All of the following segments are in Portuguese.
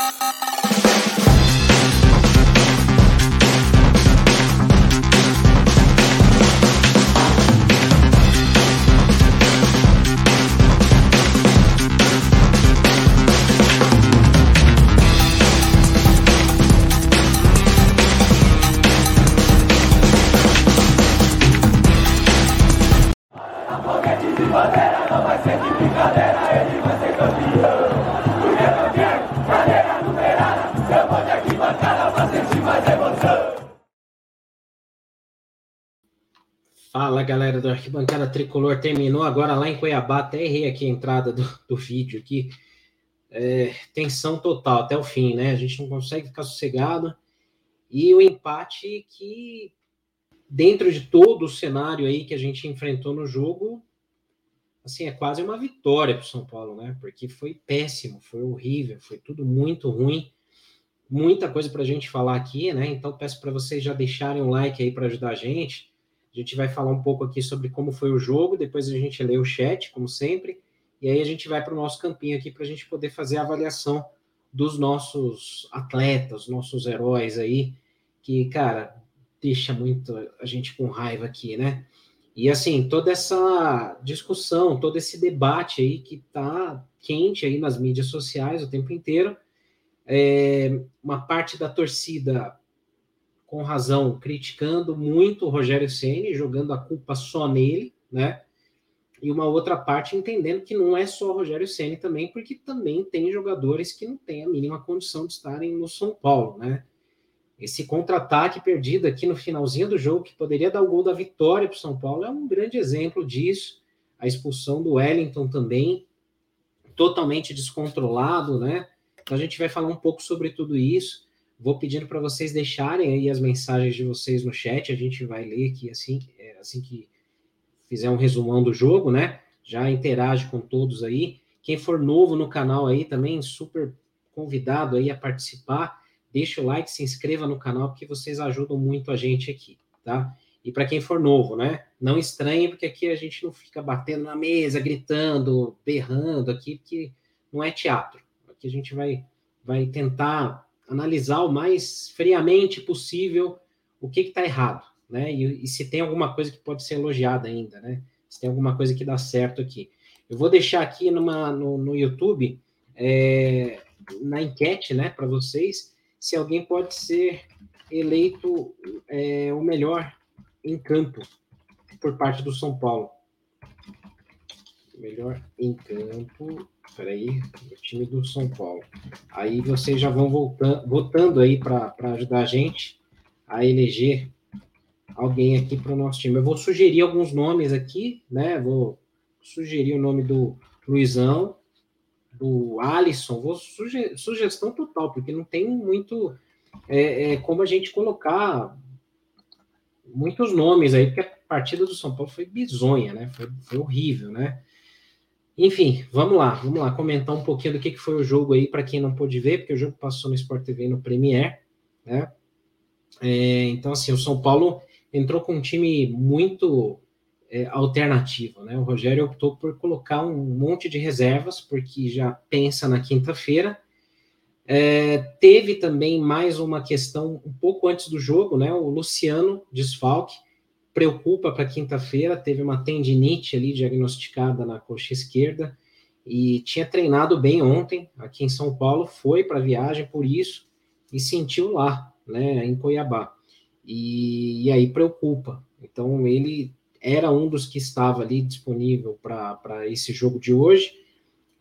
Ha ha ha! Tricolor, terminou agora lá em Cuiabá, até errei aqui a entrada do, do vídeo aqui. É, tensão total até o fim, né? A gente não consegue ficar sossegado. E o empate que, dentro de todo o cenário aí que a gente enfrentou no jogo, assim, é quase uma vitória para o São Paulo, né? Porque foi péssimo, foi horrível, foi tudo muito ruim. Muita coisa para a gente falar aqui, né? Então peço para vocês já deixarem um like aí para ajudar a gente a gente vai falar um pouco aqui sobre como foi o jogo, depois a gente lê o chat, como sempre, e aí a gente vai para o nosso campinho aqui para a gente poder fazer a avaliação dos nossos atletas, nossos heróis aí, que, cara, deixa muito a gente com raiva aqui, né? E assim, toda essa discussão, todo esse debate aí que tá quente aí nas mídias sociais o tempo inteiro, é, uma parte da torcida com razão, criticando muito o Rogério Ceni, jogando a culpa só nele, né? E uma outra parte entendendo que não é só o Rogério Ceni também, porque também tem jogadores que não têm a mínima condição de estarem no São Paulo, né? Esse contra-ataque perdido aqui no finalzinho do jogo, que poderia dar o gol da vitória para o São Paulo, é um grande exemplo disso. A expulsão do Wellington também, totalmente descontrolado, né? Então a gente vai falar um pouco sobre tudo isso. Vou pedindo para vocês deixarem aí as mensagens de vocês no chat, a gente vai ler aqui assim, é, assim que fizer um resumão do jogo, né? Já interage com todos aí. Quem for novo no canal aí também, super convidado aí a participar. Deixa o like, se inscreva no canal, porque vocês ajudam muito a gente aqui, tá? E para quem for novo, né? Não estranhe, porque aqui a gente não fica batendo na mesa, gritando, berrando aqui, porque não é teatro. Aqui a gente vai, vai tentar analisar o mais friamente possível o que está errado, né? E, e, se tem alguma coisa que pode ser elogiada ainda, né? Se tem alguma coisa que dá certo aqui. Eu vou deixar aqui numa, no, no YouTube, é, na enquete, né, para vocês, se alguém pode ser eleito é, o melhor em campo por parte do São Paulo. Melhor em campo Peraí, o time do São Paulo. Aí vocês já vão voltando, votando aí para ajudar a gente a eleger alguém aqui para o nosso time. Eu vou sugerir alguns nomes aqui, né? Vou sugerir o nome do Luizão, do Alisson, vou suge sugestão total, porque não tem muito é, é, como a gente colocar muitos nomes aí, porque a partida do São Paulo foi bizonha, né? Foi, foi horrível, né? Enfim, vamos lá, vamos lá comentar um pouquinho do que, que foi o jogo aí para quem não pôde ver, porque o jogo passou no Sport TV no Premier, né? É, então, assim, o São Paulo entrou com um time muito é, alternativo, né? O Rogério optou por colocar um monte de reservas, porque já pensa na quinta-feira. É, teve também mais uma questão um pouco antes do jogo, né? O Luciano desfalque preocupa para quinta-feira, teve uma tendinite ali diagnosticada na coxa esquerda e tinha treinado bem ontem aqui em São Paulo, foi para a viagem por isso e sentiu lá, né, em Cuiabá. E, e, aí preocupa. Então ele era um dos que estava ali disponível para esse jogo de hoje,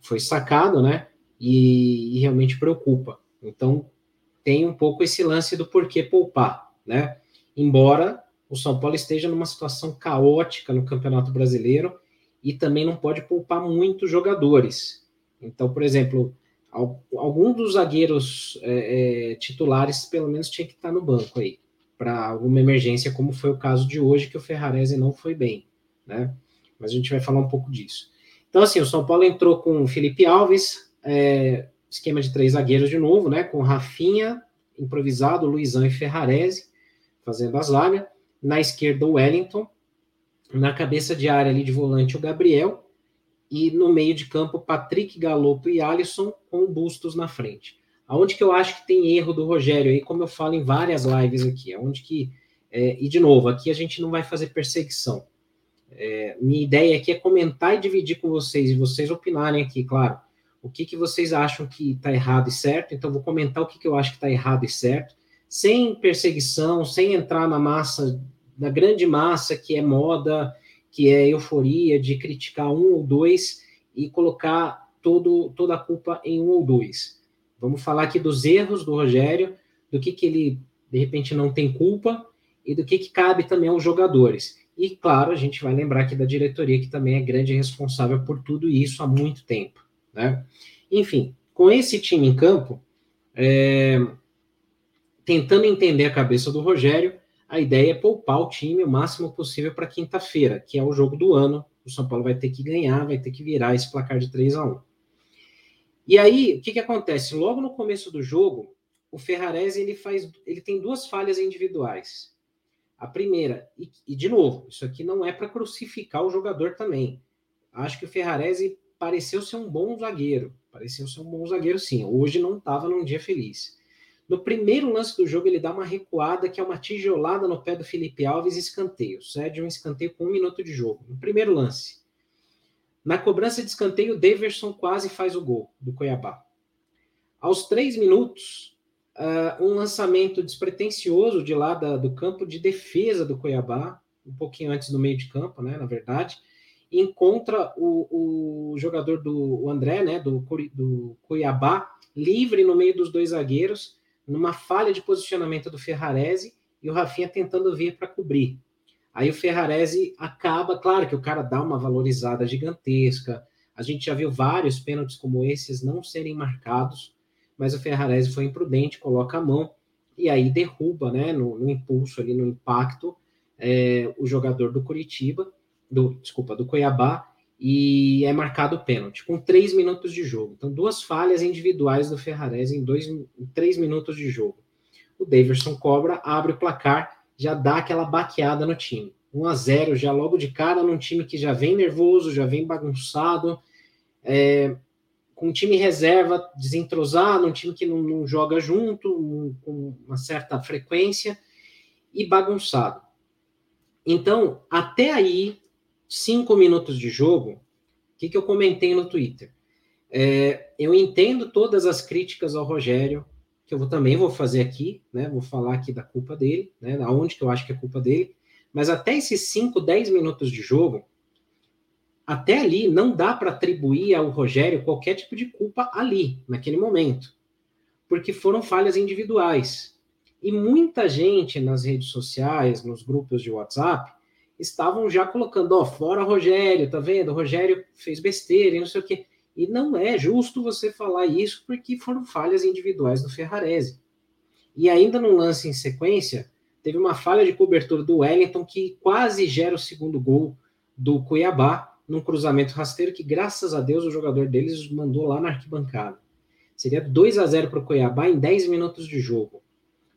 foi sacado, né? E, e realmente preocupa. Então tem um pouco esse lance do porquê poupar, né? Embora o São Paulo esteja numa situação caótica no Campeonato Brasileiro e também não pode poupar muitos jogadores. Então, por exemplo, algum dos zagueiros é, é, titulares pelo menos tinha que estar no banco aí para alguma emergência, como foi o caso de hoje que o Ferrarese não foi bem, né? Mas a gente vai falar um pouco disso. Então, assim, o São Paulo entrou com o Felipe Alves, é, esquema de três zagueiros de novo, né? Com Rafinha, improvisado, Luizão e Ferrarese, fazendo a zaga. Na esquerda, o Wellington. Na cabeça de área ali de volante, o Gabriel. E no meio de campo, Patrick Galopo e Alisson com Bustos na frente. Aonde que eu acho que tem erro do Rogério aí, como eu falo em várias lives aqui, aonde que é, e de novo, aqui a gente não vai fazer perseguição. É, minha ideia aqui é comentar e dividir com vocês e vocês opinarem aqui, claro, o que, que vocês acham que está errado e certo. Então, vou comentar o que, que eu acho que está errado e certo, sem perseguição, sem entrar na massa, na grande massa que é moda, que é euforia de criticar um ou dois e colocar todo, toda a culpa em um ou dois. Vamos falar aqui dos erros do Rogério, do que, que ele, de repente, não tem culpa e do que, que cabe também aos jogadores. E, claro, a gente vai lembrar aqui da diretoria, que também é grande responsável por tudo isso há muito tempo. Né? Enfim, com esse time em campo, é, tentando entender a cabeça do Rogério, a ideia é poupar o time o máximo possível para quinta-feira, que é o jogo do ano. O São Paulo vai ter que ganhar, vai ter que virar esse placar de 3 a 1 E aí, o que, que acontece? Logo no começo do jogo, o Ferrarese ele faz, ele tem duas falhas individuais. A primeira, e, e de novo, isso aqui não é para crucificar o jogador também. Acho que o Ferrarese pareceu ser um bom zagueiro. Pareceu ser um bom zagueiro, sim. Hoje não estava num dia feliz. No primeiro lance do jogo, ele dá uma recuada, que é uma tijolada no pé do Felipe Alves, escanteio. Cede um escanteio com um minuto de jogo. No primeiro lance. Na cobrança de escanteio, o Daverson quase faz o gol do Cuiabá. Aos três minutos, uh, um lançamento despretensioso de lá da, do campo de defesa do Cuiabá, um pouquinho antes do meio de campo, né, na verdade, encontra o, o jogador do o André, né, do, do Cuiabá, livre no meio dos dois zagueiros, numa falha de posicionamento do Ferrarese e o Rafinha tentando vir para cobrir. Aí o Ferrarese acaba, claro que o cara dá uma valorizada gigantesca. A gente já viu vários pênaltis como esses não serem marcados, mas o Ferrarese foi imprudente, coloca a mão e aí derruba, né, no, no impulso ali, no impacto, é, o jogador do Curitiba do, desculpa, do Cuiabá, e é marcado o pênalti, com três minutos de jogo. Então, duas falhas individuais do Ferrarese em, dois, em três minutos de jogo. O Daverson cobra, abre o placar, já dá aquela baqueada no time. 1 a 0 já logo de cara num time que já vem nervoso, já vem bagunçado, é, com um time reserva desentrosado, um time que não, não joga junto, um, com uma certa frequência e bagunçado. Então, até aí, cinco minutos de jogo, o que, que eu comentei no Twitter? É, eu entendo todas as críticas ao Rogério, que eu vou, também vou fazer aqui, né? Vou falar aqui da culpa dele, né? Aonde que eu acho que é culpa dele. Mas até esses 5, 10 minutos de jogo, até ali não dá para atribuir ao Rogério qualquer tipo de culpa ali, naquele momento. Porque foram falhas individuais. E muita gente nas redes sociais, nos grupos de WhatsApp, estavam já colocando, ó, fora Rogério, tá vendo? O Rogério fez besteira e não sei o quê. E não é justo você falar isso porque foram falhas individuais do Ferrarese. E ainda no lance em sequência, teve uma falha de cobertura do Wellington que quase gera o segundo gol do Cuiabá, num cruzamento rasteiro que, graças a Deus, o jogador deles mandou lá na arquibancada. Seria 2 a 0 para o Cuiabá em 10 minutos de jogo.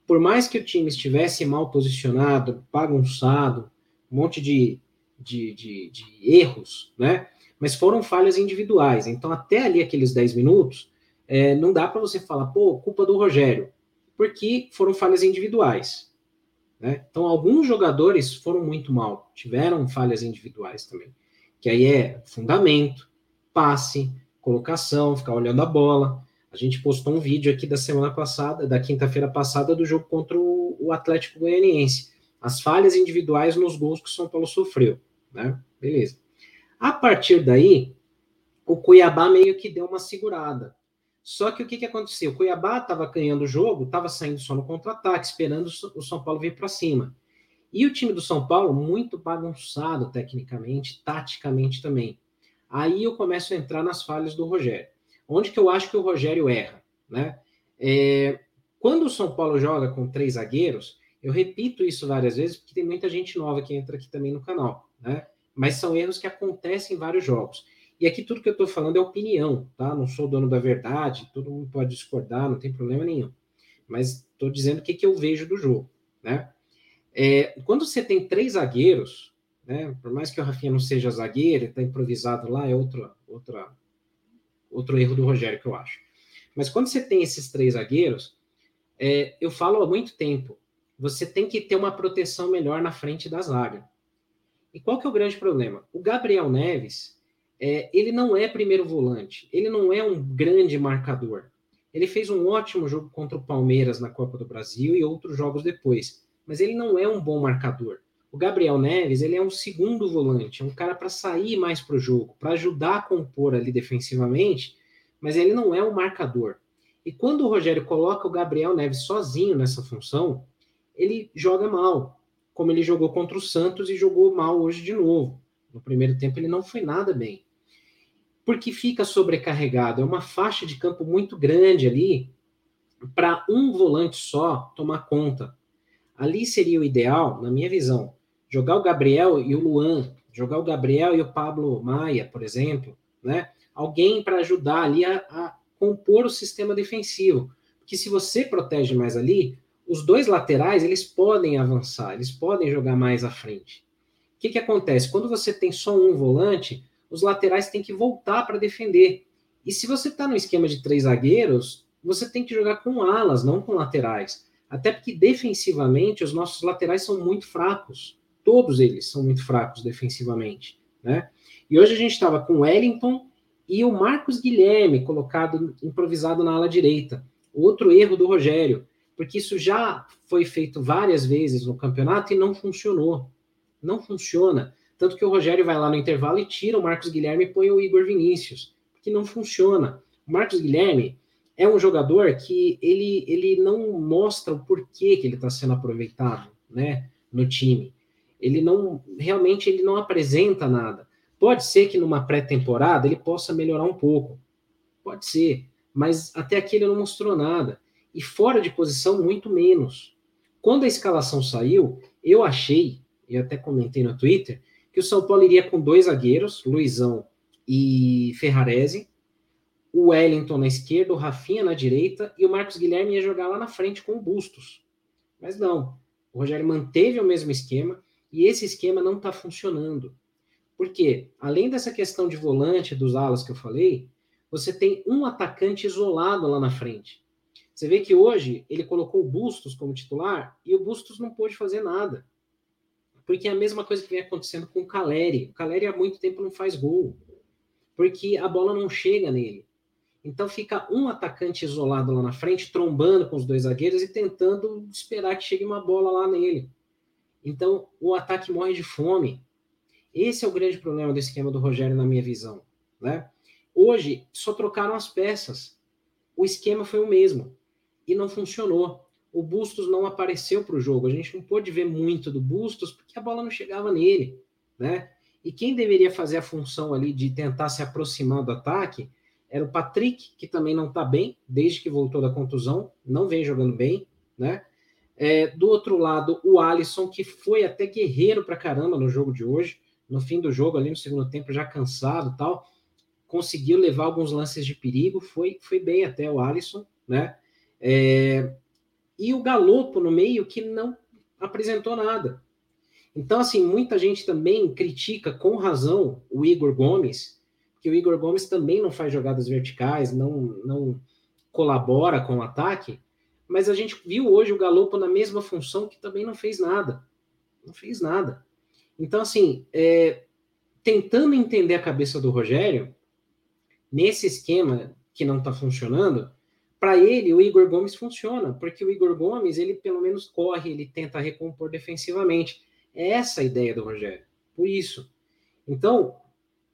Por mais que o time estivesse mal posicionado, bagunçado, um monte de, de, de, de erros, né? Mas foram falhas individuais. Então, até ali, aqueles 10 minutos, é, não dá para você falar, pô, culpa do Rogério, porque foram falhas individuais. Né? Então, alguns jogadores foram muito mal, tiveram falhas individuais também. Que aí é fundamento, passe, colocação, ficar olhando a bola. A gente postou um vídeo aqui da semana passada, da quinta-feira passada, do jogo contra o Atlético Goianiense as falhas individuais nos gols que o São Paulo sofreu, né? Beleza. A partir daí, o Cuiabá meio que deu uma segurada. Só que o que, que aconteceu? O Cuiabá estava ganhando o jogo, estava saindo só no contra-ataque, esperando o São Paulo vir para cima. E o time do São Paulo, muito bagunçado tecnicamente, taticamente também. Aí eu começo a entrar nas falhas do Rogério. Onde que eu acho que o Rogério erra? Né? É, quando o São Paulo joga com três zagueiros, eu repito isso várias vezes porque tem muita gente nova que entra aqui também no canal, né? Mas são erros que acontecem em vários jogos. E aqui tudo que eu estou falando é opinião, tá? Não sou dono da verdade, todo mundo pode discordar, não tem problema nenhum. Mas estou dizendo o que, que eu vejo do jogo, né? É, quando você tem três zagueiros, né? Por mais que o Rafinha não seja zagueiro, está improvisado lá, é outra, outra, outro erro do Rogério que eu acho. Mas quando você tem esses três zagueiros, é, eu falo há muito tempo, você tem que ter uma proteção melhor na frente da zaga. E qual que é o grande problema? O Gabriel Neves, é, ele não é primeiro volante, ele não é um grande marcador. Ele fez um ótimo jogo contra o Palmeiras na Copa do Brasil e outros jogos depois, mas ele não é um bom marcador. O Gabriel Neves, ele é um segundo volante, é um cara para sair mais para o jogo, para ajudar a compor ali defensivamente, mas ele não é um marcador. E quando o Rogério coloca o Gabriel Neves sozinho nessa função, ele joga mal, como ele jogou contra o Santos e jogou mal hoje de novo. No primeiro tempo ele não foi nada bem. Porque fica sobrecarregado, é uma faixa de campo muito grande ali para um volante só tomar conta. Ali seria o ideal, na minha visão, jogar o Gabriel e o Luan, jogar o Gabriel e o Pablo Maia, por exemplo, né? Alguém para ajudar ali a, a, compor o sistema defensivo. Porque se você protege mais ali, os dois laterais eles podem avançar, eles podem jogar mais à frente. O que, que acontece? Quando você tem só um volante, os laterais têm que voltar para defender. E se você está no esquema de três zagueiros, você tem que jogar com alas, não com laterais. Até porque defensivamente os nossos laterais são muito fracos todos eles são muito fracos defensivamente, né? E hoje a gente estava com o Wellington e o Marcos Guilherme colocado improvisado na ala direita. Outro erro do Rogério, porque isso já foi feito várias vezes no campeonato e não funcionou. Não funciona. Tanto que o Rogério vai lá no intervalo e tira o Marcos Guilherme e põe o Igor Vinícius, porque não funciona. O Marcos Guilherme é um jogador que ele, ele não mostra o porquê que ele está sendo aproveitado né, no time ele não realmente ele não apresenta nada. Pode ser que numa pré-temporada ele possa melhorar um pouco. Pode ser, mas até aqui ele não mostrou nada. E fora de posição, muito menos. Quando a escalação saiu, eu achei, e até comentei no Twitter, que o São Paulo iria com dois zagueiros, Luizão e Ferrarese, o Wellington na esquerda, o Rafinha na direita, e o Marcos Guilherme ia jogar lá na frente com o Bustos. Mas não, o Rogério manteve o mesmo esquema, e esse esquema não está funcionando. Porque, além dessa questão de volante dos alas que eu falei, você tem um atacante isolado lá na frente. Você vê que hoje ele colocou o Bustos como titular e o Bustos não pôde fazer nada. Porque é a mesma coisa que vem acontecendo com o Caleri. O Caleri há muito tempo não faz gol. Porque a bola não chega nele. Então fica um atacante isolado lá na frente, trombando com os dois zagueiros e tentando esperar que chegue uma bola lá nele. Então, o ataque morre de fome. Esse é o grande problema do esquema do Rogério, na minha visão. Né? Hoje, só trocaram as peças. O esquema foi o mesmo. E não funcionou. O Bustos não apareceu para o jogo. A gente não pôde ver muito do Bustos porque a bola não chegava nele. Né? E quem deveria fazer a função ali de tentar se aproximar do ataque era o Patrick, que também não está bem, desde que voltou da contusão, não vem jogando bem, né? É, do outro lado, o Alisson, que foi até guerreiro pra caramba no jogo de hoje, no fim do jogo, ali no segundo tempo, já cansado tal, conseguiu levar alguns lances de perigo, foi, foi bem até o Alisson, né? É, e o Galopo no meio, que não apresentou nada. Então, assim, muita gente também critica com razão o Igor Gomes, que o Igor Gomes também não faz jogadas verticais, não, não colabora com o ataque, mas a gente viu hoje o Galopo na mesma função que também não fez nada. Não fez nada. Então, assim, é, tentando entender a cabeça do Rogério, nesse esquema que não está funcionando, para ele o Igor Gomes funciona, porque o Igor Gomes, ele pelo menos corre, ele tenta recompor defensivamente. É essa a ideia do Rogério. Por isso. Então,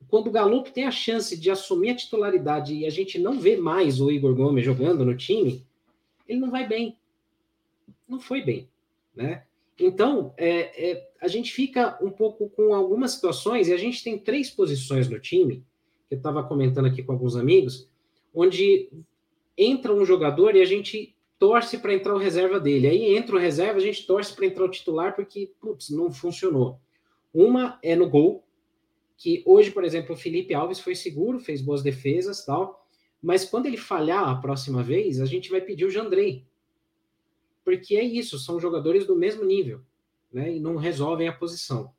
quando o Galopo tem a chance de assumir a titularidade e a gente não vê mais o Igor Gomes jogando no time, ele não vai bem. Não foi bem, né? Então, é, é, a gente fica um pouco com algumas situações, e a gente tem três posições no time, que eu estava comentando aqui com alguns amigos, onde entra um jogador e a gente torce para entrar o reserva dele. Aí entra o reserva, a gente torce para entrar o titular, porque, putz, não funcionou. Uma é no gol, que hoje, por exemplo, o Felipe Alves foi seguro, fez boas defesas tal, mas quando ele falhar a próxima vez, a gente vai pedir o Jandrei. Porque é isso, são jogadores do mesmo nível, né? E não resolvem a posição.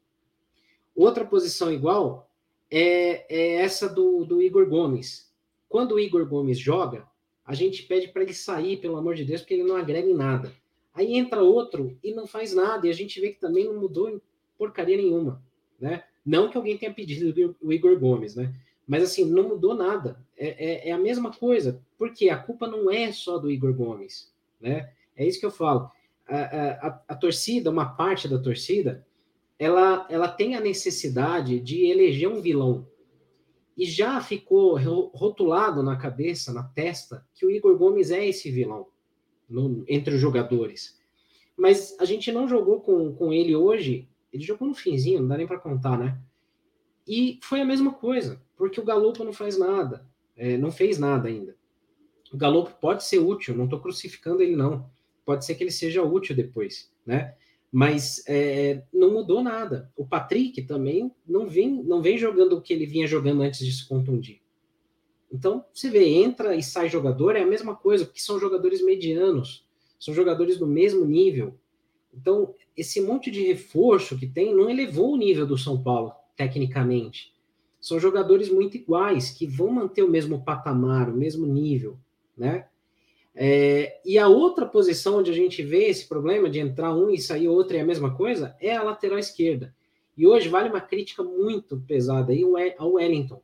Outra posição igual é, é essa do, do Igor Gomes. Quando o Igor Gomes joga, a gente pede para ele sair, pelo amor de Deus, porque ele não agrega em nada. Aí entra outro e não faz nada, e a gente vê que também não mudou porcaria nenhuma, né? Não que alguém tenha pedido o Igor Gomes, né? Mas assim, não mudou nada. É, é, é, a mesma coisa. Porque a culpa não é só do Igor Gomes, né? É isso que eu falo. A, a, a torcida, uma parte da torcida, ela, ela tem a necessidade de eleger um vilão. E já ficou rotulado na cabeça, na testa, que o Igor Gomes é esse vilão no, entre os jogadores. Mas a gente não jogou com, com ele hoje ele jogou no finzinho, não dá nem para contar, né? E foi a mesma coisa, porque o Galopo não faz nada, é, não fez nada ainda. O Galopo pode ser útil, não estou crucificando ele, não. Pode ser que ele seja útil depois, né? Mas é, não mudou nada. O Patrick também não vem, não vem jogando o que ele vinha jogando antes de se contundir. Então, você vê, entra e sai jogador, é a mesma coisa, porque são jogadores medianos, são jogadores do mesmo nível. Então, esse monte de reforço que tem não elevou o nível do São Paulo, tecnicamente. São jogadores muito iguais, que vão manter o mesmo patamar, o mesmo nível, né? É, e a outra posição onde a gente vê esse problema de entrar um e sair outro é a mesma coisa é a lateral esquerda. E hoje vale uma crítica muito pesada aí ao Wellington,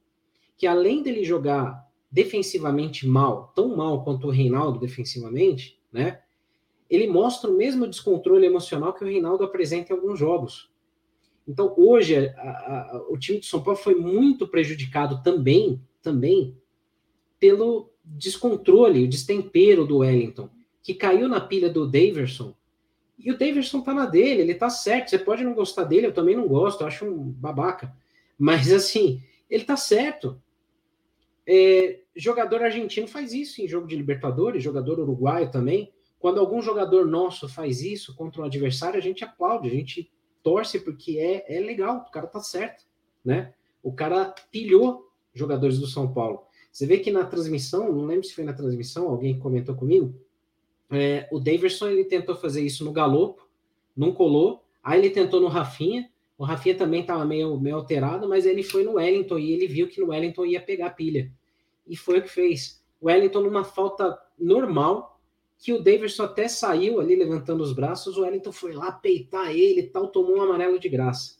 que além dele jogar defensivamente mal, tão mal quanto o Reinaldo defensivamente, né? ele mostra o mesmo descontrole emocional que o Reinaldo apresenta em alguns jogos. Então, hoje, a, a, o time de São Paulo foi muito prejudicado também, também pelo descontrole, o destempero do Wellington, que caiu na pilha do Daverson. E o Daverson tá na dele, ele tá certo. Você pode não gostar dele, eu também não gosto, eu acho um babaca. Mas, assim, ele tá certo. É, jogador argentino faz isso em jogo de Libertadores, jogador uruguaio também. Quando algum jogador nosso faz isso contra um adversário, a gente aplaude, a gente torce porque é, é legal, o cara tá certo, né? O cara pilhou jogadores do São Paulo. Você vê que na transmissão, não lembro se foi na transmissão, alguém comentou comigo, é, o Daverson ele tentou fazer isso no Galopo, não colou, aí ele tentou no Rafinha, o Rafinha também estava meio, meio alterado, mas ele foi no Wellington e ele viu que no Wellington ia pegar pilha. E foi o que fez. O Wellington, numa falta normal, que o Davidson até saiu ali levantando os braços, o Wellington foi lá peitar ele e tal, tomou um amarelo de graça.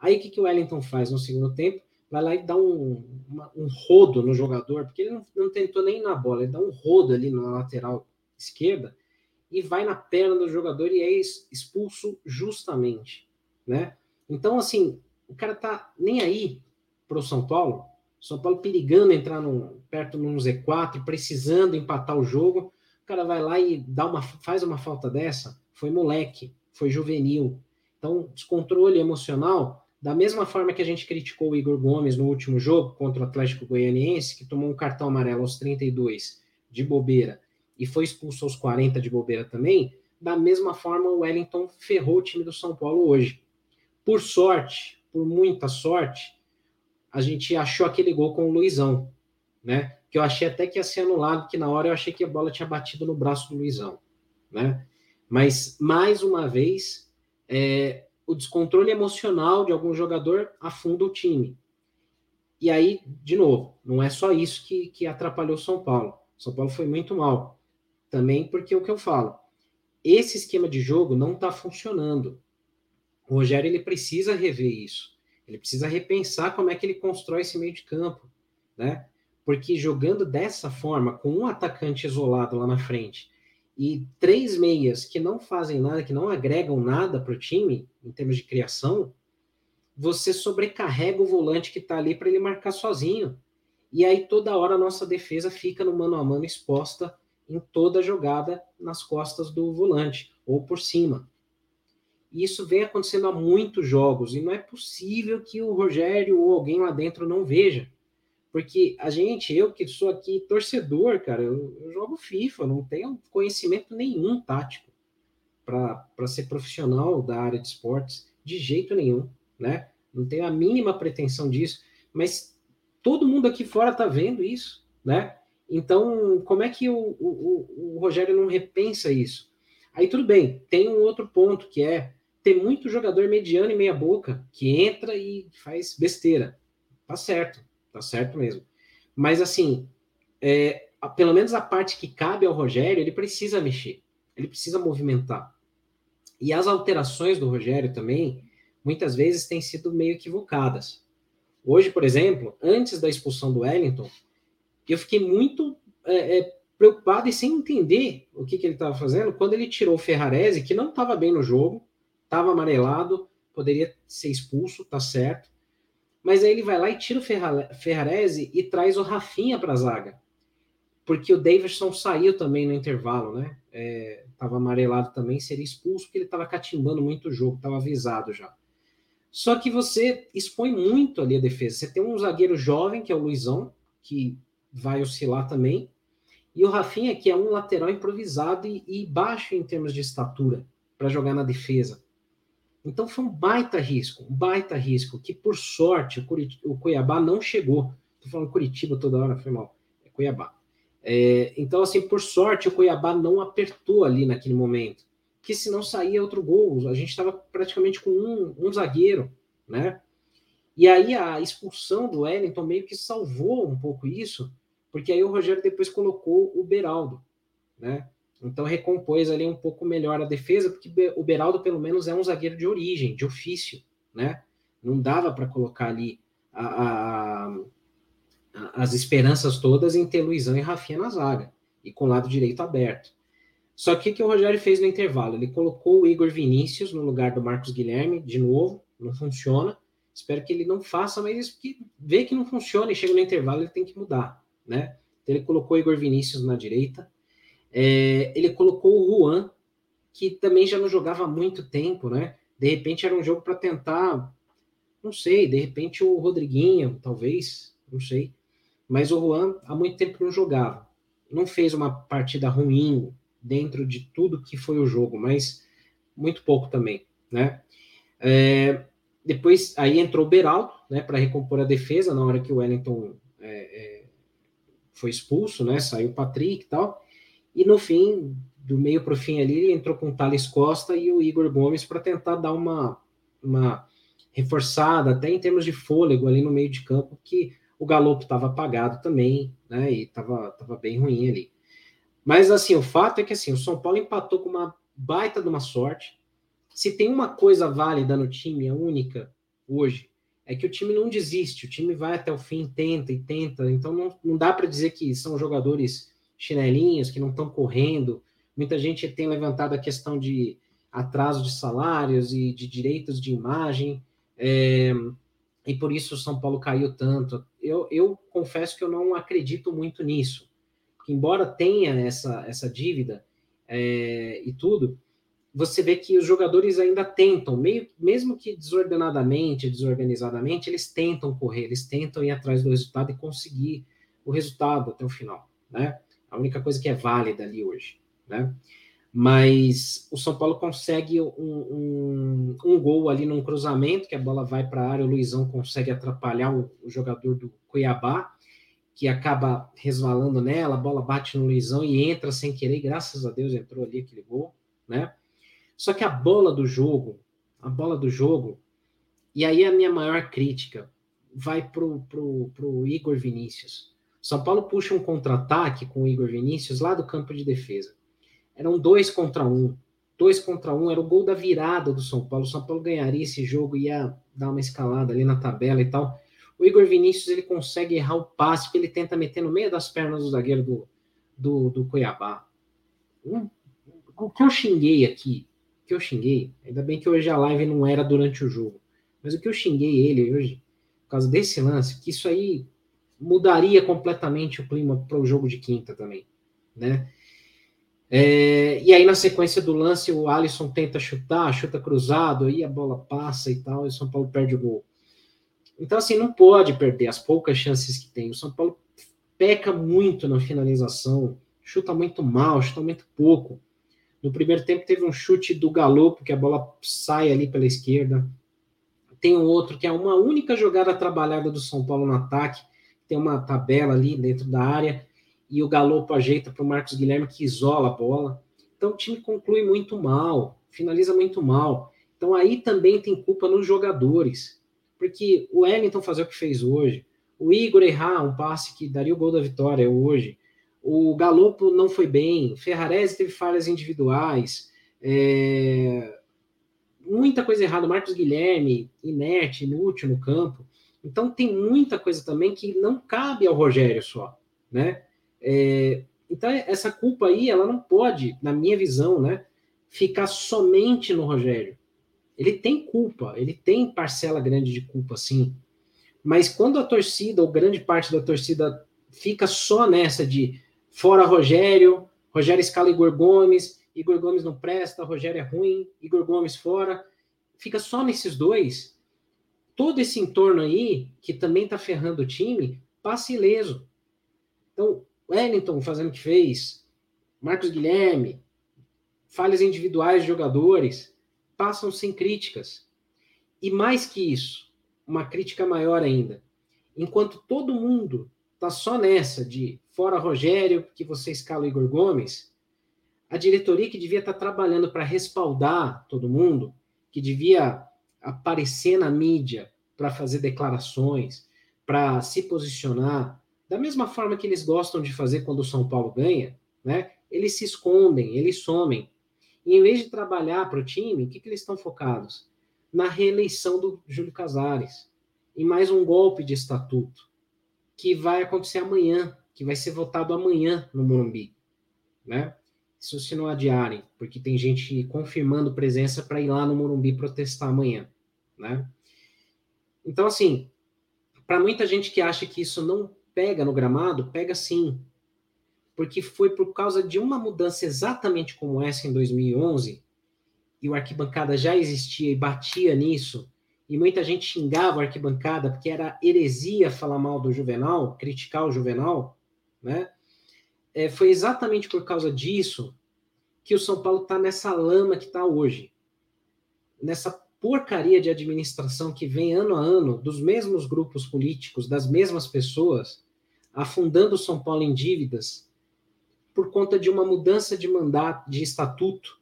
Aí o que, que o Wellington faz no segundo tempo? Vai lá e dá um, uma, um rodo no jogador, porque ele não, não tentou nem na bola, ele dá um rodo ali na lateral esquerda e vai na perna do jogador e é expulso justamente, né? Então, assim, o cara tá nem aí pro São Paulo, São Paulo perigando entrar no, perto no Z4, precisando empatar o jogo, o cara vai lá e dá uma, faz uma falta dessa, foi moleque, foi juvenil. Então, descontrole emocional, da mesma forma que a gente criticou o Igor Gomes no último jogo contra o Atlético Goianiense, que tomou um cartão amarelo aos 32 de bobeira e foi expulso aos 40 de bobeira também, da mesma forma o Wellington ferrou o time do São Paulo hoje. Por sorte, por muita sorte, a gente achou aquele gol com o Luizão, né? que eu achei até que ia ser anulado, que na hora eu achei que a bola tinha batido no braço do Luizão, né? Mas, mais uma vez, é, o descontrole emocional de algum jogador afunda o time. E aí, de novo, não é só isso que, que atrapalhou São Paulo. São Paulo foi muito mal. Também porque é o que eu falo, esse esquema de jogo não está funcionando. O Rogério ele precisa rever isso. Ele precisa repensar como é que ele constrói esse meio de campo, né? Porque jogando dessa forma, com um atacante isolado lá na frente e três meias que não fazem nada, que não agregam nada para o time, em termos de criação, você sobrecarrega o volante que está ali para ele marcar sozinho. E aí toda hora a nossa defesa fica no mano a mano exposta em toda jogada nas costas do volante ou por cima. E isso vem acontecendo há muitos jogos e não é possível que o Rogério ou alguém lá dentro não veja. Porque a gente, eu que sou aqui torcedor, cara, eu, eu jogo FIFA, não tenho conhecimento nenhum tático para ser profissional da área de esportes, de jeito nenhum, né? Não tenho a mínima pretensão disso, mas todo mundo aqui fora tá vendo isso, né? Então, como é que o, o, o Rogério não repensa isso? Aí tudo bem, tem um outro ponto que é ter muito jogador mediano e meia boca que entra e faz besteira. Tá certo tá certo mesmo. Mas assim, é, pelo menos a parte que cabe ao Rogério, ele precisa mexer, ele precisa movimentar. E as alterações do Rogério também, muitas vezes, têm sido meio equivocadas. Hoje, por exemplo, antes da expulsão do Wellington, eu fiquei muito é, é, preocupado e sem entender o que, que ele estava fazendo quando ele tirou o Ferrarese, que não estava bem no jogo, estava amarelado, poderia ser expulso, tá certo. Mas aí ele vai lá e tira o Ferrarese e traz o Rafinha para a zaga. Porque o Davidson saiu também no intervalo, né? Estava é, amarelado também, seria expulso porque ele estava catimbando muito o jogo, estava avisado já. Só que você expõe muito ali a defesa. Você tem um zagueiro jovem, que é o Luizão, que vai oscilar também, e o Rafinha, que é um lateral improvisado e, e baixo em termos de estatura para jogar na defesa. Então foi um baita risco, um baita risco, que por sorte o, Curit o Cuiabá não chegou. Estou falando Curitiba toda hora, foi mal. É Cuiabá. É, então, assim, por sorte, o Cuiabá não apertou ali naquele momento que se não saía outro gol, a gente estava praticamente com um, um, zagueiro, né? E aí a expulsão do Wellington meio que salvou um pouco isso, porque aí o Rogério depois colocou o Beraldo, né? Então recompôs ali um pouco melhor a defesa, porque o Beraldo pelo menos é um zagueiro de origem, de ofício, né? Não dava para colocar ali a, a, a, as esperanças todas em ter Luizão e Rafinha na zaga, e com o lado direito aberto. Só que o que o Rogério fez no intervalo? Ele colocou o Igor Vinícius no lugar do Marcos Guilherme, de novo, não funciona. Espero que ele não faça, mas que vê que não funciona e chega no intervalo, ele tem que mudar, né? Então, ele colocou o Igor Vinícius na direita. É, ele colocou o Juan, que também já não jogava há muito tempo, né? De repente era um jogo para tentar, não sei, de repente o Rodriguinho, talvez, não sei. Mas o Juan há muito tempo não jogava. Não fez uma partida ruim, dentro de tudo que foi o jogo, mas muito pouco também, né? É, depois aí entrou o Beraldo, né, para recompor a defesa na hora que o Wellington é, é, foi expulso, né? Saiu o Patrick e tal. E no fim, do meio para o fim ali, ele entrou com o Thales Costa e o Igor Gomes para tentar dar uma, uma reforçada, até em termos de fôlego ali no meio de campo, que o Galopo estava apagado também, né? E estava tava bem ruim ali. Mas assim, o fato é que assim, o São Paulo empatou com uma baita de uma sorte. Se tem uma coisa válida no time, a única hoje, é que o time não desiste, o time vai até o fim, tenta e tenta. Então não, não dá para dizer que são jogadores chinelinhos, que não estão correndo. Muita gente tem levantado a questão de atraso de salários e de direitos de imagem, é, e por isso o São Paulo caiu tanto. Eu, eu confesso que eu não acredito muito nisso embora tenha essa, essa dívida é, e tudo, você vê que os jogadores ainda tentam, meio, mesmo que desordenadamente, desorganizadamente, eles tentam correr, eles tentam ir atrás do resultado e conseguir o resultado até o final, né? A única coisa que é válida ali hoje, né? Mas o São Paulo consegue um, um, um gol ali num cruzamento, que a bola vai para a área, o Luizão consegue atrapalhar o, o jogador do Cuiabá, que acaba resvalando nela, a bola bate no Luizão e entra sem querer, graças a Deus entrou ali aquele gol, né? Só que a bola do jogo, a bola do jogo, e aí a minha maior crítica vai pro, pro, pro Igor Vinícius. São Paulo puxa um contra-ataque com o Igor Vinícius lá do campo de defesa. Eram dois contra um. Dois contra um era o gol da virada do São Paulo. O São Paulo ganharia esse jogo, ia dar uma escalada ali na tabela e tal o Igor Vinícius ele consegue errar o passe que ele tenta meter no meio das pernas do zagueiro do, do, do Cuiabá. Um, o que eu xinguei aqui, o que eu xinguei, ainda bem que hoje a live não era durante o jogo, mas o que eu xinguei ele hoje, por causa desse lance, que isso aí mudaria completamente o clima para o jogo de quinta também, né? É, e aí, na sequência do lance, o Alisson tenta chutar, chuta cruzado, aí a bola passa e tal, e o São Paulo perde o gol. Então, assim, não pode perder as poucas chances que tem. O São Paulo peca muito na finalização, chuta muito mal, chuta muito pouco. No primeiro tempo teve um chute do Galo, porque a bola sai ali pela esquerda. Tem um outro que é uma única jogada trabalhada do São Paulo no ataque, tem uma tabela ali dentro da área, e o Galopo ajeita para o Marcos Guilherme que isola a bola. Então o time conclui muito mal, finaliza muito mal. Então aí também tem culpa nos jogadores. Porque o Wellington fazer o que fez hoje, o Igor errar um passe que daria o gol da vitória hoje, O Galopo não foi bem, Ferrarese teve falhas individuais, é... muita coisa errada. Marcos Guilherme, inerte, inútil no campo. Então tem muita coisa também que não cabe ao Rogério só, né? É... Então essa culpa aí, ela não pode, na minha visão, né, ficar somente no Rogério. Ele tem culpa, ele tem parcela grande de culpa, sim. Mas quando a torcida, ou grande parte da torcida, fica só nessa de Fora Rogério, Rogério escala Igor Gomes, Igor Gomes não presta, Rogério é ruim, Igor Gomes fora. Fica só nesses dois. Todo esse entorno aí, que também tá ferrando o time, passa ileso. Então, Wellington fazendo o que fez, Marcos Guilherme, falhas individuais de jogadores, passam sem críticas. E mais que isso, uma crítica maior ainda. Enquanto todo mundo tá só nessa de fora Rogério, que você escala o Igor Gomes, a diretoria que devia estar tá trabalhando para respaldar todo mundo, que devia aparecer na mídia para fazer declarações, para se posicionar, da mesma forma que eles gostam de fazer quando o São Paulo ganha, né? Eles se escondem, eles somem. E em vez de trabalhar para o time, o que, que eles estão focados? Na reeleição do Júlio Casares, em mais um golpe de estatuto, que vai acontecer amanhã, que vai ser votado amanhã no Morumbi, né? Isso se não adiarem, porque tem gente confirmando presença para ir lá no Morumbi protestar amanhã, né? Então, assim, para muita gente que acha que isso não pega no gramado, pega sim. Porque foi por causa de uma mudança exatamente como essa em 2011, e o arquibancada já existia e batia nisso, e muita gente xingava a arquibancada porque era heresia falar mal do Juvenal, criticar o Juvenal, né? É, foi exatamente por causa disso que o São Paulo está nessa lama que está hoje, nessa porcaria de administração que vem ano a ano dos mesmos grupos políticos, das mesmas pessoas, afundando São Paulo em dívidas por conta de uma mudança de mandato, de estatuto,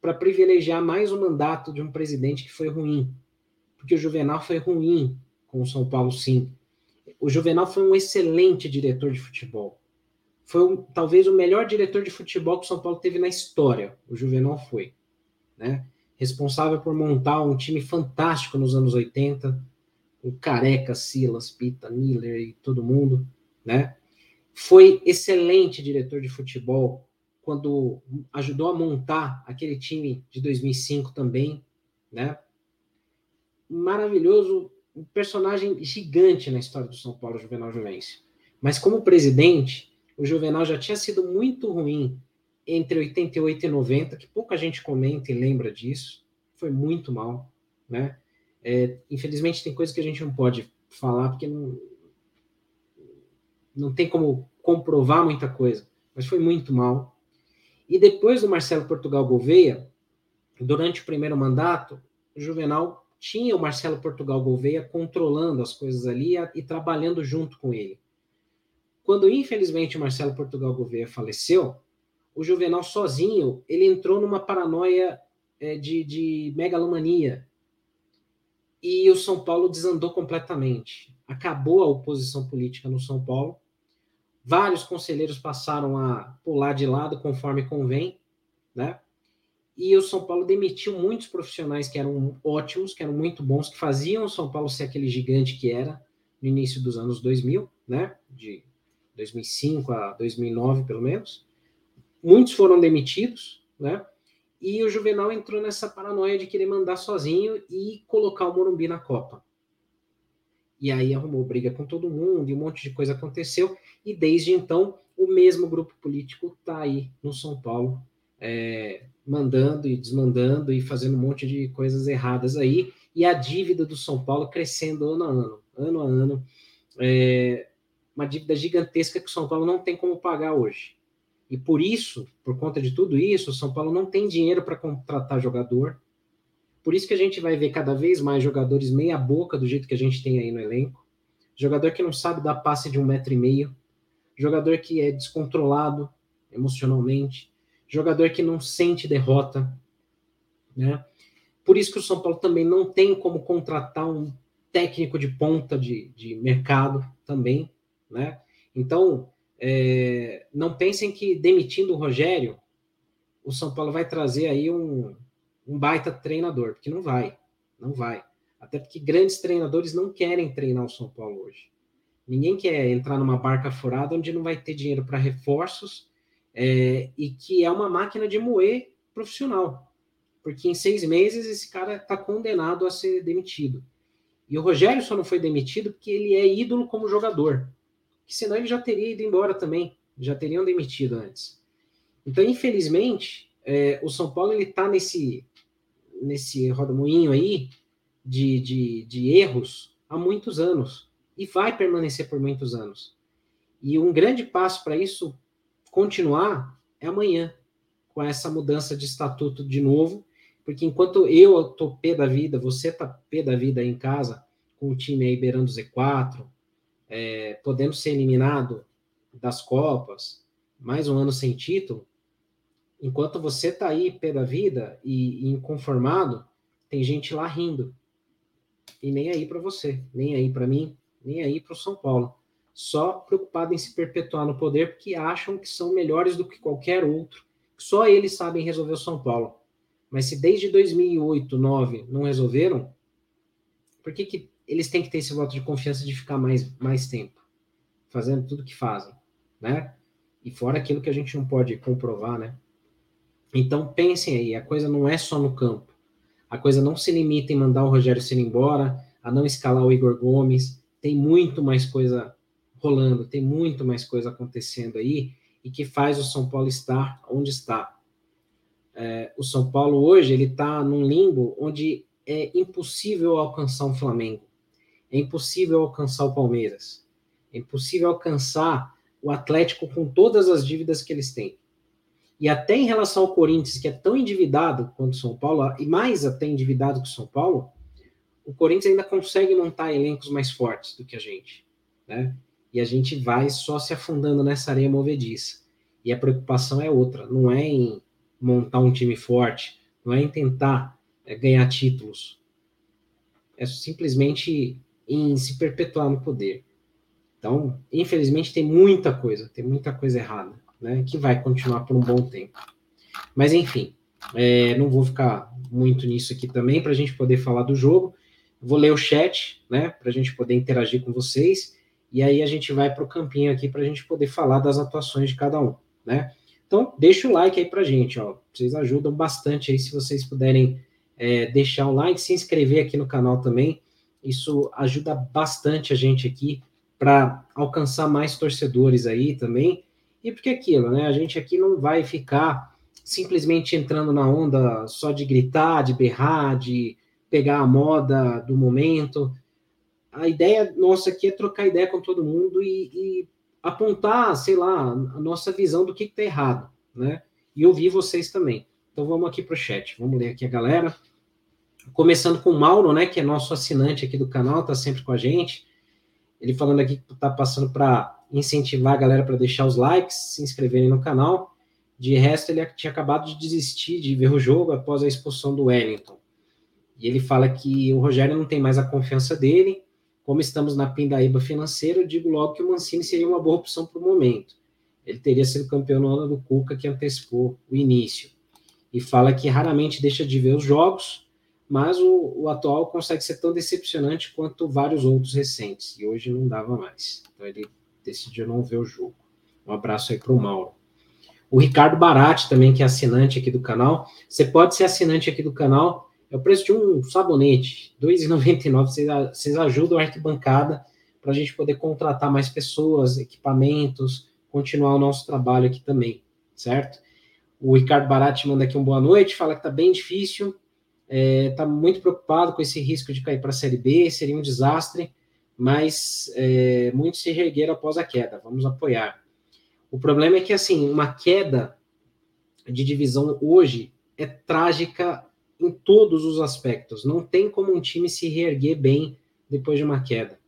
para privilegiar mais o mandato de um presidente que foi ruim porque o Juvenal foi ruim com o São Paulo, sim. O Juvenal foi um excelente diretor de futebol. Foi um, talvez o melhor diretor de futebol que o São Paulo teve na história. O Juvenal foi, né? Responsável por montar um time fantástico nos anos 80, com Careca, Silas, Pita, Miller e todo mundo, né? Foi excelente diretor de futebol quando ajudou a montar aquele time de 2005 também, né? maravilhoso, um personagem gigante na história do São Paulo, Juvenal Juvencio. Mas como presidente, o Juvenal já tinha sido muito ruim entre 88 e 90, que pouca gente comenta e lembra disso. Foi muito mal, né? É, infelizmente tem coisas que a gente não pode falar porque não, não tem como comprovar muita coisa, mas foi muito mal. E depois do Marcelo Portugal Gouveia, durante o primeiro mandato, o Juvenal tinha o Marcelo Portugal Gouveia controlando as coisas ali e trabalhando junto com ele. Quando, infelizmente, o Marcelo Portugal Gouveia faleceu, o Juvenal sozinho, ele entrou numa paranoia é, de, de megalomania. E o São Paulo desandou completamente. Acabou a oposição política no São Paulo. Vários conselheiros passaram a pular de lado conforme convém, né? e o São Paulo demitiu muitos profissionais que eram ótimos, que eram muito bons, que faziam o São Paulo ser aquele gigante que era no início dos anos 2000, né? De 2005 a 2009, pelo menos. Muitos foram demitidos, né? E o Juvenal entrou nessa paranoia de querer mandar sozinho e colocar o Morumbi na Copa. E aí arrumou briga com todo mundo e um monte de coisa aconteceu. E desde então, o mesmo grupo político está aí no São Paulo, é, mandando e desmandando e fazendo um monte de coisas erradas aí, e a dívida do São Paulo crescendo ano a ano, ano a ano, é, uma dívida gigantesca que o São Paulo não tem como pagar hoje. E por isso, por conta de tudo isso, o São Paulo não tem dinheiro para contratar jogador. Por isso que a gente vai ver cada vez mais jogadores meia boca do jeito que a gente tem aí no elenco. Jogador que não sabe dar passe de um metro e meio. Jogador que é descontrolado emocionalmente jogador que não sente derrota, né? Por isso que o São Paulo também não tem como contratar um técnico de ponta de, de mercado também, né? Então, é, não pensem que demitindo o Rogério, o São Paulo vai trazer aí um, um baita treinador, porque não vai, não vai. Até porque grandes treinadores não querem treinar o São Paulo hoje. Ninguém quer entrar numa barca furada onde não vai ter dinheiro para reforços é, e que é uma máquina de moer profissional. Porque em seis meses esse cara está condenado a ser demitido. E o Rogério só não foi demitido porque ele é ídolo como jogador. Que senão ele já teria ido embora também. Já teriam demitido antes. Então, infelizmente, é, o São Paulo ele está nesse nesse rodamuinho aí de, de, de erros há muitos anos e vai permanecer por muitos anos. E um grande passo para isso continuar é amanhã, com essa mudança de estatuto de novo, porque enquanto eu tô pé da vida, você tá pé da vida aí em casa, com o time aí beirando Z4, é, podendo ser eliminado das Copas, mais um ano sem título, enquanto você tá aí pé da vida e, e inconformado, tem gente lá rindo. E nem aí para você, nem aí para mim, nem aí para o São Paulo. Só preocupado em se perpetuar no poder porque acham que são melhores do que qualquer outro. Só eles sabem resolver o São Paulo. Mas se desde 2008, 2009 não resolveram, por que, que eles têm que ter esse voto de confiança de ficar mais, mais tempo fazendo tudo que fazem, né? E fora aquilo que a gente não pode comprovar, né? Então pensem aí, a coisa não é só no campo. A coisa não se limita em mandar o Rogério ser embora, a não escalar o Igor Gomes. Tem muito mais coisa rolando, tem muito mais coisa acontecendo aí e que faz o São Paulo estar onde está. É, o São Paulo hoje ele está num limbo onde é impossível alcançar um Flamengo, é impossível alcançar o Palmeiras, é impossível alcançar o Atlético com todas as dívidas que eles têm. E até em relação ao Corinthians, que é tão endividado quanto o São Paulo, e mais até endividado que o São Paulo, o Corinthians ainda consegue montar elencos mais fortes do que a gente, né? E a gente vai só se afundando nessa areia movediça. E a preocupação é outra, não é em montar um time forte, não é em tentar é, ganhar títulos, é simplesmente em se perpetuar no poder. Então, infelizmente, tem muita coisa, tem muita coisa errada né, que vai continuar por um bom tempo. Mas, enfim, é, não vou ficar muito nisso aqui também, para a gente poder falar do jogo. Vou ler o chat, né, para a gente poder interagir com vocês, e aí a gente vai para o campinho aqui para a gente poder falar das atuações de cada um, né? Então, deixa o like aí para a gente, ó. Vocês ajudam bastante aí se vocês puderem é, deixar o like, se inscrever aqui no canal também. Isso ajuda bastante a gente aqui para alcançar mais torcedores aí também e porque aquilo, né? A gente aqui não vai ficar simplesmente entrando na onda só de gritar, de berrar, de pegar a moda do momento. A ideia nossa aqui é trocar ideia com todo mundo e, e apontar, sei lá, a nossa visão do que está errado, né? E ouvir vocês também. Então vamos aqui para o chat, vamos ler aqui a galera. Começando com o Mauro, né, que é nosso assinante aqui do canal, está sempre com a gente. Ele falando aqui que está passando para incentivar a galera para deixar os likes, se inscreverem no canal. De resto, ele tinha acabado de desistir de ver o jogo após a expulsão do Wellington. E ele fala que o Rogério não tem mais a confiança dele. Como estamos na pindaíba financeira, eu digo logo que o Mancini seria uma boa opção para o momento. Ele teria sido campeão no ano do Cuca, que antecipou o início. E fala que raramente deixa de ver os jogos, mas o, o atual consegue ser tão decepcionante quanto vários outros recentes. E hoje não dava mais. Então ele decidiu não ver o jogo. Um abraço aí para o Mauro. O Ricardo Barati também, que é assinante aqui do canal. Você pode ser assinante aqui do canal. É o preço de um sabonete, R$ 2,99. Vocês, ajudam a arquibancada para a gente poder contratar mais pessoas, equipamentos, continuar o nosso trabalho aqui também, certo? O Ricardo Barati manda aqui um boa noite, fala que está bem difícil, está é, tá muito preocupado com esse risco de cair para a Série B, seria um desastre mas é, muitos se reergueram após a queda. Vamos apoiar. O problema é que, assim, uma queda de divisão hoje é trágica em todos os aspectos. Não tem como um time se reerguer bem depois de uma queda.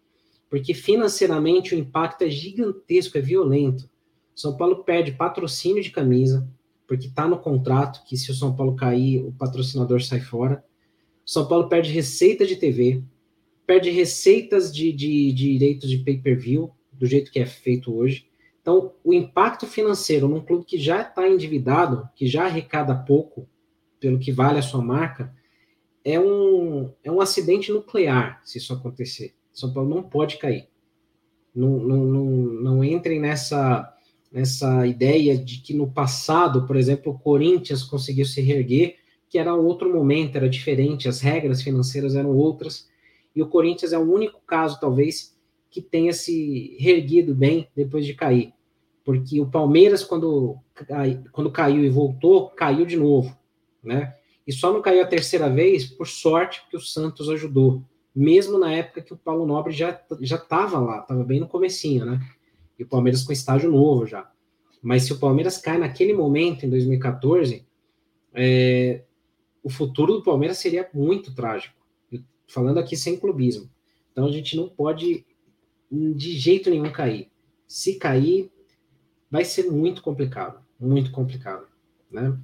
Porque financeiramente o impacto é gigantesco, é violento. São Paulo perde patrocínio de camisa, porque está no contrato que se o São Paulo cair, o patrocinador sai fora. São Paulo perde receita de TV, perde receitas de, de, de direitos de pay-per-view, do jeito que é feito hoje. Então, o impacto financeiro num clube que já está endividado, que já arrecada pouco, pelo que vale a sua marca, é um, é um acidente nuclear se isso acontecer. São Paulo não pode cair. Não, não, não, não entrem nessa, nessa ideia de que no passado, por exemplo, o Corinthians conseguiu se reerguer, que era outro momento, era diferente, as regras financeiras eram outras, e o Corinthians é o único caso, talvez, que tenha se reerguido bem depois de cair porque o Palmeiras, quando, quando caiu e voltou, caiu de novo, né? E só não caiu a terceira vez, por sorte, porque o Santos ajudou, mesmo na época que o Paulo Nobre já já estava lá, estava bem no comecinho, né? E o Palmeiras com estágio novo já. Mas se o Palmeiras cai naquele momento, em 2014, é, o futuro do Palmeiras seria muito trágico. Falando aqui sem clubismo. Então a gente não pode de jeito nenhum cair. Se cair, vai ser muito complicado, muito complicado, né?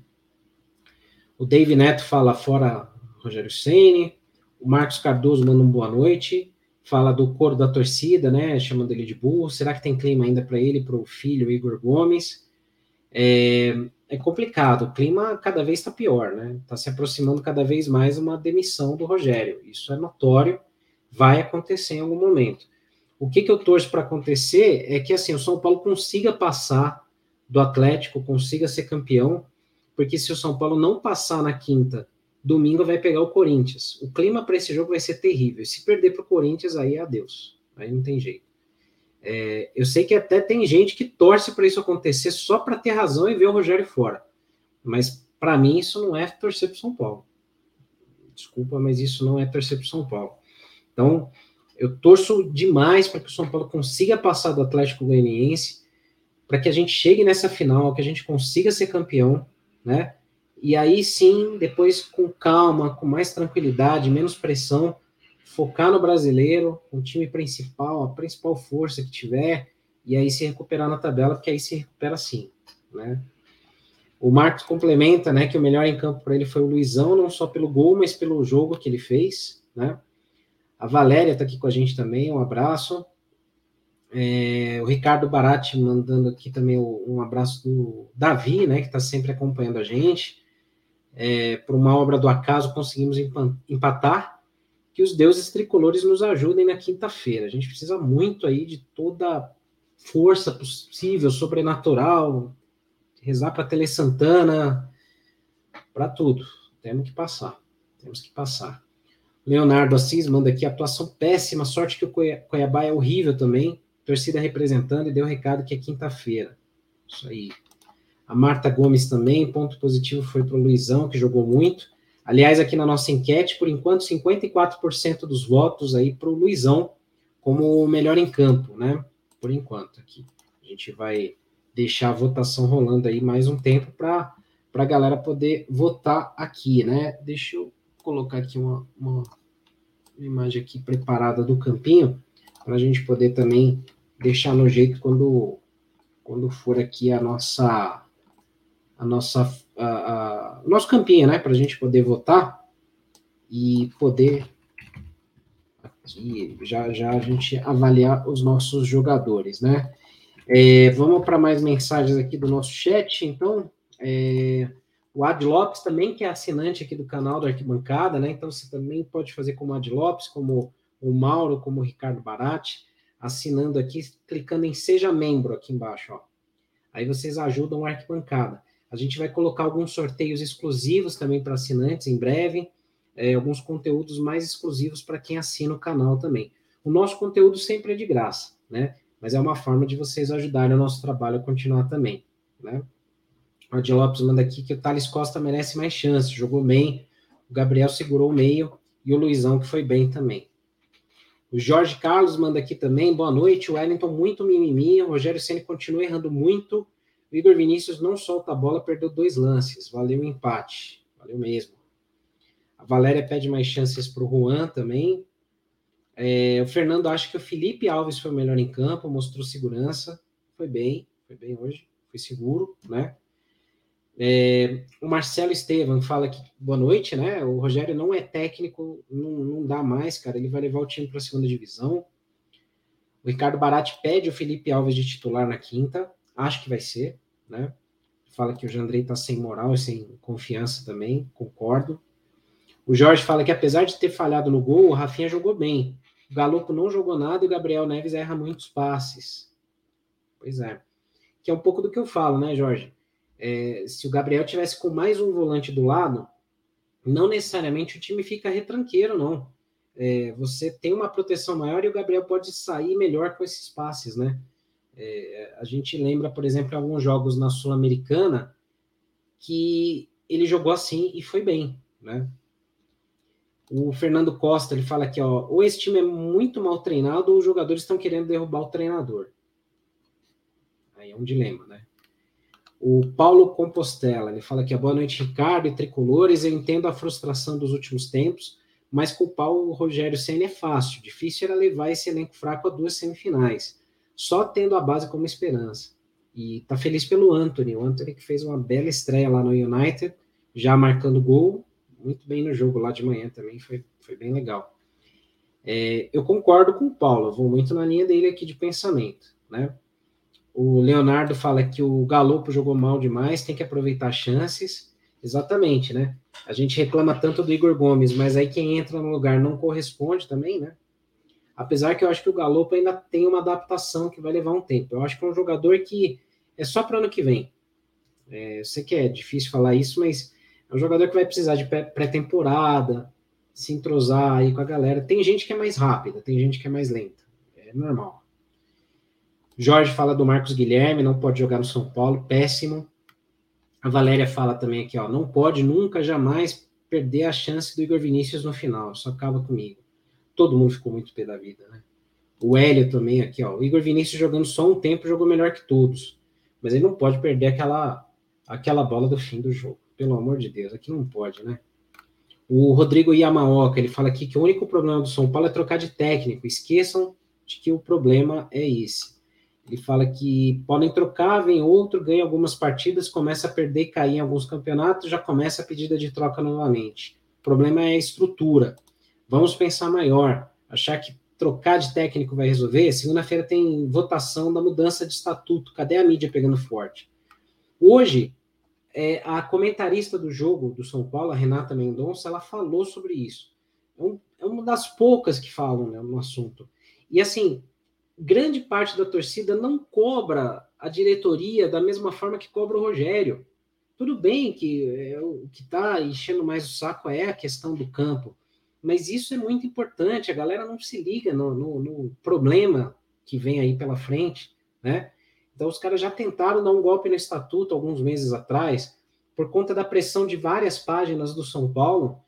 O Dave Neto fala fora Rogério Ceni, o Marcos Cardoso manda um boa noite, fala do coro da torcida, né? Chamando ele de burro. Será que tem clima ainda para ele, para o filho Igor Gomes? É, é, complicado. O clima cada vez está pior, né? Está se aproximando cada vez mais uma demissão do Rogério. Isso é notório, vai acontecer em algum momento. O que, que eu torço para acontecer é que assim o São Paulo consiga passar do Atlético, consiga ser campeão, porque se o São Paulo não passar na quinta, domingo vai pegar o Corinthians. O clima para esse jogo vai ser terrível. Se perder para o Corinthians, aí é adeus. Aí não tem jeito. É, eu sei que até tem gente que torce para isso acontecer só para ter razão e ver o Rogério fora. Mas para mim isso não é torcer para São Paulo. Desculpa, mas isso não é torcer para São Paulo. Então, eu torço demais para que o São Paulo consiga passar do Atlético Goianiense, para que a gente chegue nessa final, que a gente consiga ser campeão, né? E aí sim, depois com calma, com mais tranquilidade, menos pressão, focar no brasileiro, o time principal, a principal força que tiver, e aí se recuperar na tabela, porque aí se recupera sim, né? O Marcos complementa, né, que o melhor em campo para ele foi o Luizão, não só pelo gol, mas pelo jogo que ele fez, né? A Valéria está aqui com a gente também, um abraço. É, o Ricardo Barati mandando aqui também um abraço do Davi, né, que está sempre acompanhando a gente. É, por uma obra do acaso conseguimos empatar. Que os deuses tricolores nos ajudem na quinta-feira. A gente precisa muito aí de toda força possível, sobrenatural, rezar para Tele Santana, para tudo. Temos que passar. Temos que passar. Leonardo Assis manda aqui, atuação péssima, sorte que o Cuiabá é horrível também, torcida representando e deu recado que é quinta-feira. Isso aí. A Marta Gomes também, ponto positivo foi para o Luizão, que jogou muito. Aliás, aqui na nossa enquete, por enquanto, 54% dos votos aí para o Luizão como o melhor em campo, né? Por enquanto aqui. A gente vai deixar a votação rolando aí mais um tempo para a galera poder votar aqui, né? Deixa eu colocar aqui uma, uma, imagem aqui preparada do campinho, para a gente poder também deixar no jeito quando, quando for aqui a nossa, a nossa, a, a, nosso campinho, né, para a gente poder votar e poder aqui já, já a gente avaliar os nossos jogadores, né? É, vamos para mais mensagens aqui do nosso chat, então. É, o Ad Lopes também, que é assinante aqui do canal do Arquibancada, né? Então você também pode fazer como Ad Lopes, como o Mauro, como o Ricardo Barati, assinando aqui, clicando em Seja Membro aqui embaixo, ó. Aí vocês ajudam o Arquibancada. A gente vai colocar alguns sorteios exclusivos também para assinantes em breve, é, alguns conteúdos mais exclusivos para quem assina o canal também. O nosso conteúdo sempre é de graça, né? Mas é uma forma de vocês ajudarem o nosso trabalho a continuar também, né? O Adi Lopes manda aqui que o Thales Costa merece mais chance, jogou bem. O Gabriel segurou o meio e o Luizão que foi bem também. O Jorge Carlos manda aqui também, boa noite. O Wellington muito mimimi, o Rogério Ceni continua errando muito. O Igor Vinícius não solta a bola, perdeu dois lances. Valeu o empate. Valeu mesmo. A Valéria pede mais chances para o Juan também. É, o Fernando acha que o Felipe Alves foi o melhor em campo, mostrou segurança. Foi bem, foi bem hoje, foi seguro, né? É, o Marcelo Estevam fala que boa noite, né? O Rogério não é técnico, não, não dá mais, cara. Ele vai levar o time para a segunda divisão. O Ricardo Barati pede o Felipe Alves de titular na quinta. Acho que vai ser, né? Fala que o Jandrei tá sem moral e sem confiança também, concordo. O Jorge fala que apesar de ter falhado no gol, o Rafinha jogou bem. O Galopo não jogou nada e o Gabriel Neves erra muitos passes. Pois é. Que é um pouco do que eu falo, né, Jorge? É, se o Gabriel tivesse com mais um volante do lado, não necessariamente o time fica retranqueiro, não. É, você tem uma proteção maior e o Gabriel pode sair melhor com esses passes, né? É, a gente lembra, por exemplo, alguns jogos na Sul-Americana que ele jogou assim e foi bem, né? O Fernando Costa ele fala aqui, ó, ou esse time é muito mal treinado ou os jogadores estão querendo derrubar o treinador. Aí é um dilema, né? O Paulo Compostela, ele fala aqui, boa noite, Ricardo e tricolores, eu entendo a frustração dos últimos tempos, mas culpar o Rogério Senna é fácil, difícil era levar esse elenco fraco a duas semifinais, só tendo a base como esperança. E tá feliz pelo Anthony, o Anthony que fez uma bela estreia lá no United, já marcando gol, muito bem no jogo lá de manhã também, foi, foi bem legal. É, eu concordo com o Paulo, vou muito na linha dele aqui de pensamento, né? O Leonardo fala que o Galopo jogou mal demais, tem que aproveitar chances. Exatamente, né? A gente reclama tanto do Igor Gomes, mas aí quem entra no lugar não corresponde também, né? Apesar que eu acho que o Galopo ainda tem uma adaptação que vai levar um tempo. Eu acho que é um jogador que é só para ano que vem. É, eu sei que é difícil falar isso, mas é um jogador que vai precisar de pré-temporada, se entrosar aí com a galera. Tem gente que é mais rápida, tem gente que é mais lenta. É normal. Jorge fala do Marcos Guilherme, não pode jogar no São Paulo, péssimo. A Valéria fala também aqui, ó, não pode nunca, jamais perder a chance do Igor Vinícius no final, só acaba comigo. Todo mundo ficou muito pé da vida, né? O Hélio também aqui, ó, o Igor Vinícius jogando só um tempo jogou melhor que todos, mas ele não pode perder aquela, aquela bola do fim do jogo, pelo amor de Deus, aqui não pode, né? O Rodrigo Yamaoka, ele fala aqui que o único problema do São Paulo é trocar de técnico, esqueçam de que o problema é esse. Ele fala que podem trocar, vem outro, ganha algumas partidas, começa a perder e cair em alguns campeonatos, já começa a pedida de troca novamente. O problema é a estrutura. Vamos pensar maior. Achar que trocar de técnico vai resolver? Segunda-feira tem votação da mudança de estatuto. Cadê a mídia pegando forte? Hoje, é, a comentarista do jogo do São Paulo, a Renata Mendonça, ela falou sobre isso. É, um, é uma das poucas que falam né, no assunto. E assim, grande parte da torcida não cobra a diretoria da mesma forma que cobra o Rogério. Tudo bem que é, o que está enchendo mais o saco é a questão do campo, mas isso é muito importante. A galera não se liga no, no, no problema que vem aí pela frente, né? Então os caras já tentaram dar um golpe no estatuto alguns meses atrás, por conta da pressão de várias páginas do São Paulo,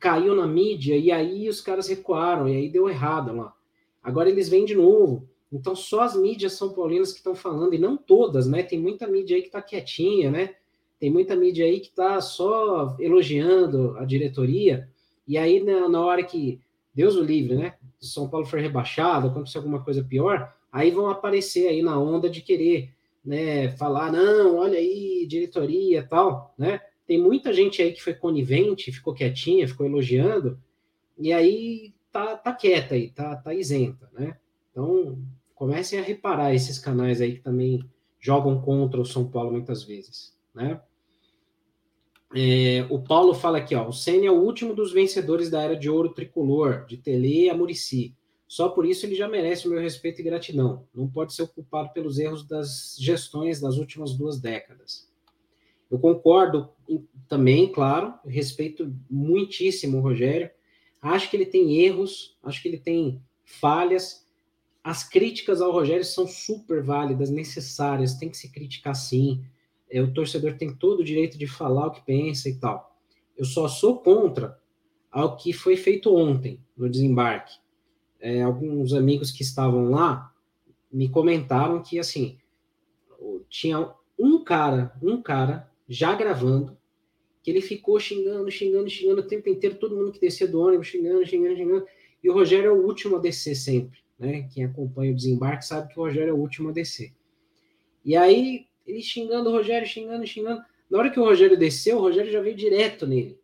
caiu na mídia e aí os caras recuaram e aí deu errado lá. Agora eles vêm de novo. Então só as mídias são paulinas que estão falando, e não todas, né? Tem muita mídia aí que está quietinha, né? Tem muita mídia aí que está só elogiando a diretoria, e aí na, na hora que Deus o livre, né? São Paulo for rebaixado, acontecer alguma coisa pior, aí vão aparecer aí na onda de querer, né? Falar, não, olha aí, diretoria tal, né? Tem muita gente aí que foi conivente, ficou quietinha, ficou elogiando, e aí tá, tá quieta aí, tá, tá isenta, né? Então, comecem a reparar esses canais aí que também jogam contra o São Paulo muitas vezes, né? É, o Paulo fala aqui, ó, o Senna é o último dos vencedores da era de ouro tricolor, de Tele a Murici. Só por isso ele já merece o meu respeito e gratidão. Não pode ser culpado pelos erros das gestões das últimas duas décadas. Eu concordo também, claro, respeito muitíssimo o Rogério, Acho que ele tem erros, acho que ele tem falhas. As críticas ao Rogério são super válidas, necessárias, tem que se criticar sim. É, o torcedor tem todo o direito de falar o que pensa e tal. Eu só sou contra ao que foi feito ontem no desembarque. É, alguns amigos que estavam lá me comentaram que assim tinha um cara, um cara já gravando que ele ficou xingando, xingando, xingando o tempo inteiro, todo mundo que descia do ônibus xingando, xingando, xingando. E o Rogério é o último a descer sempre, né? Quem acompanha o desembarque sabe que o Rogério é o último a descer. E aí, ele xingando o Rogério, xingando, xingando. Na hora que o Rogério desceu, o Rogério já veio direto nele,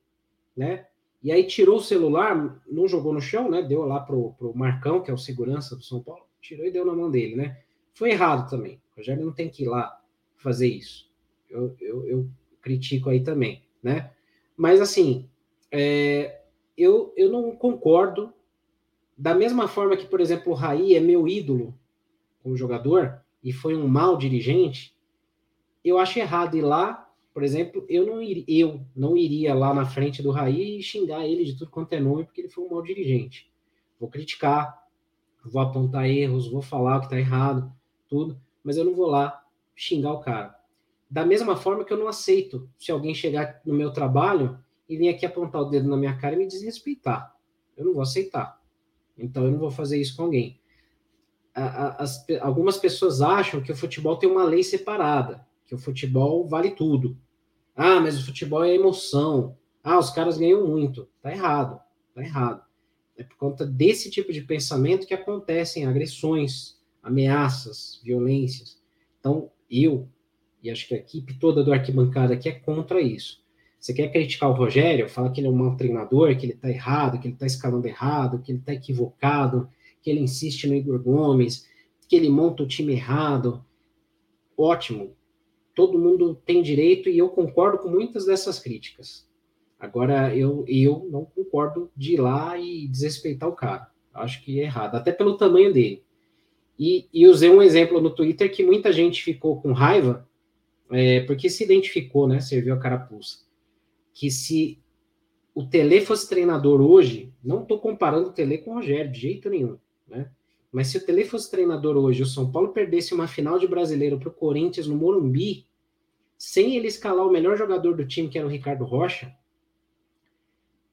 né? E aí tirou o celular, não jogou no chão, né? Deu lá pro, pro Marcão, que é o segurança do São Paulo. tirou e deu na mão dele, né? Foi errado também. O Rogério não tem que ir lá fazer isso. Eu, eu, eu critico aí também, né? Mas assim, é, eu, eu não concordo. Da mesma forma que, por exemplo, o Raí é meu ídolo como jogador e foi um mau dirigente, eu acho errado ir lá, por exemplo, eu não, ir, eu não iria lá na frente do Raí e xingar ele de tudo quanto é nome porque ele foi um mau dirigente. Vou criticar, vou apontar erros, vou falar o que está errado, tudo, mas eu não vou lá xingar o cara. Da mesma forma que eu não aceito se alguém chegar no meu trabalho e vir aqui apontar o dedo na minha cara e me desrespeitar. Eu não vou aceitar. Então eu não vou fazer isso com alguém. As, algumas pessoas acham que o futebol tem uma lei separada, que o futebol vale tudo. Ah, mas o futebol é emoção. Ah, os caras ganham muito. Tá errado. Tá errado. É por conta desse tipo de pensamento que acontecem agressões, ameaças, violências. Então, eu e acho que a equipe toda do arquibancada aqui é contra isso. Você quer criticar o Rogério, fala que ele é um mau treinador, que ele está errado, que ele está escalando errado, que ele está equivocado, que ele insiste no Igor Gomes, que ele monta o time errado. Ótimo. Todo mundo tem direito e eu concordo com muitas dessas críticas. Agora, eu, eu não concordo de ir lá e desrespeitar o cara. Acho que é errado, até pelo tamanho dele. E, e usei um exemplo no Twitter que muita gente ficou com raiva, é, porque se identificou, né? Serviu a carapuça. Que se o Tele fosse treinador hoje, não estou comparando o Tele com o Rogério, de jeito nenhum, né? Mas se o Tele fosse treinador hoje, o São Paulo perdesse uma final de brasileiro para o Corinthians no Morumbi, sem ele escalar o melhor jogador do time, que era o Ricardo Rocha,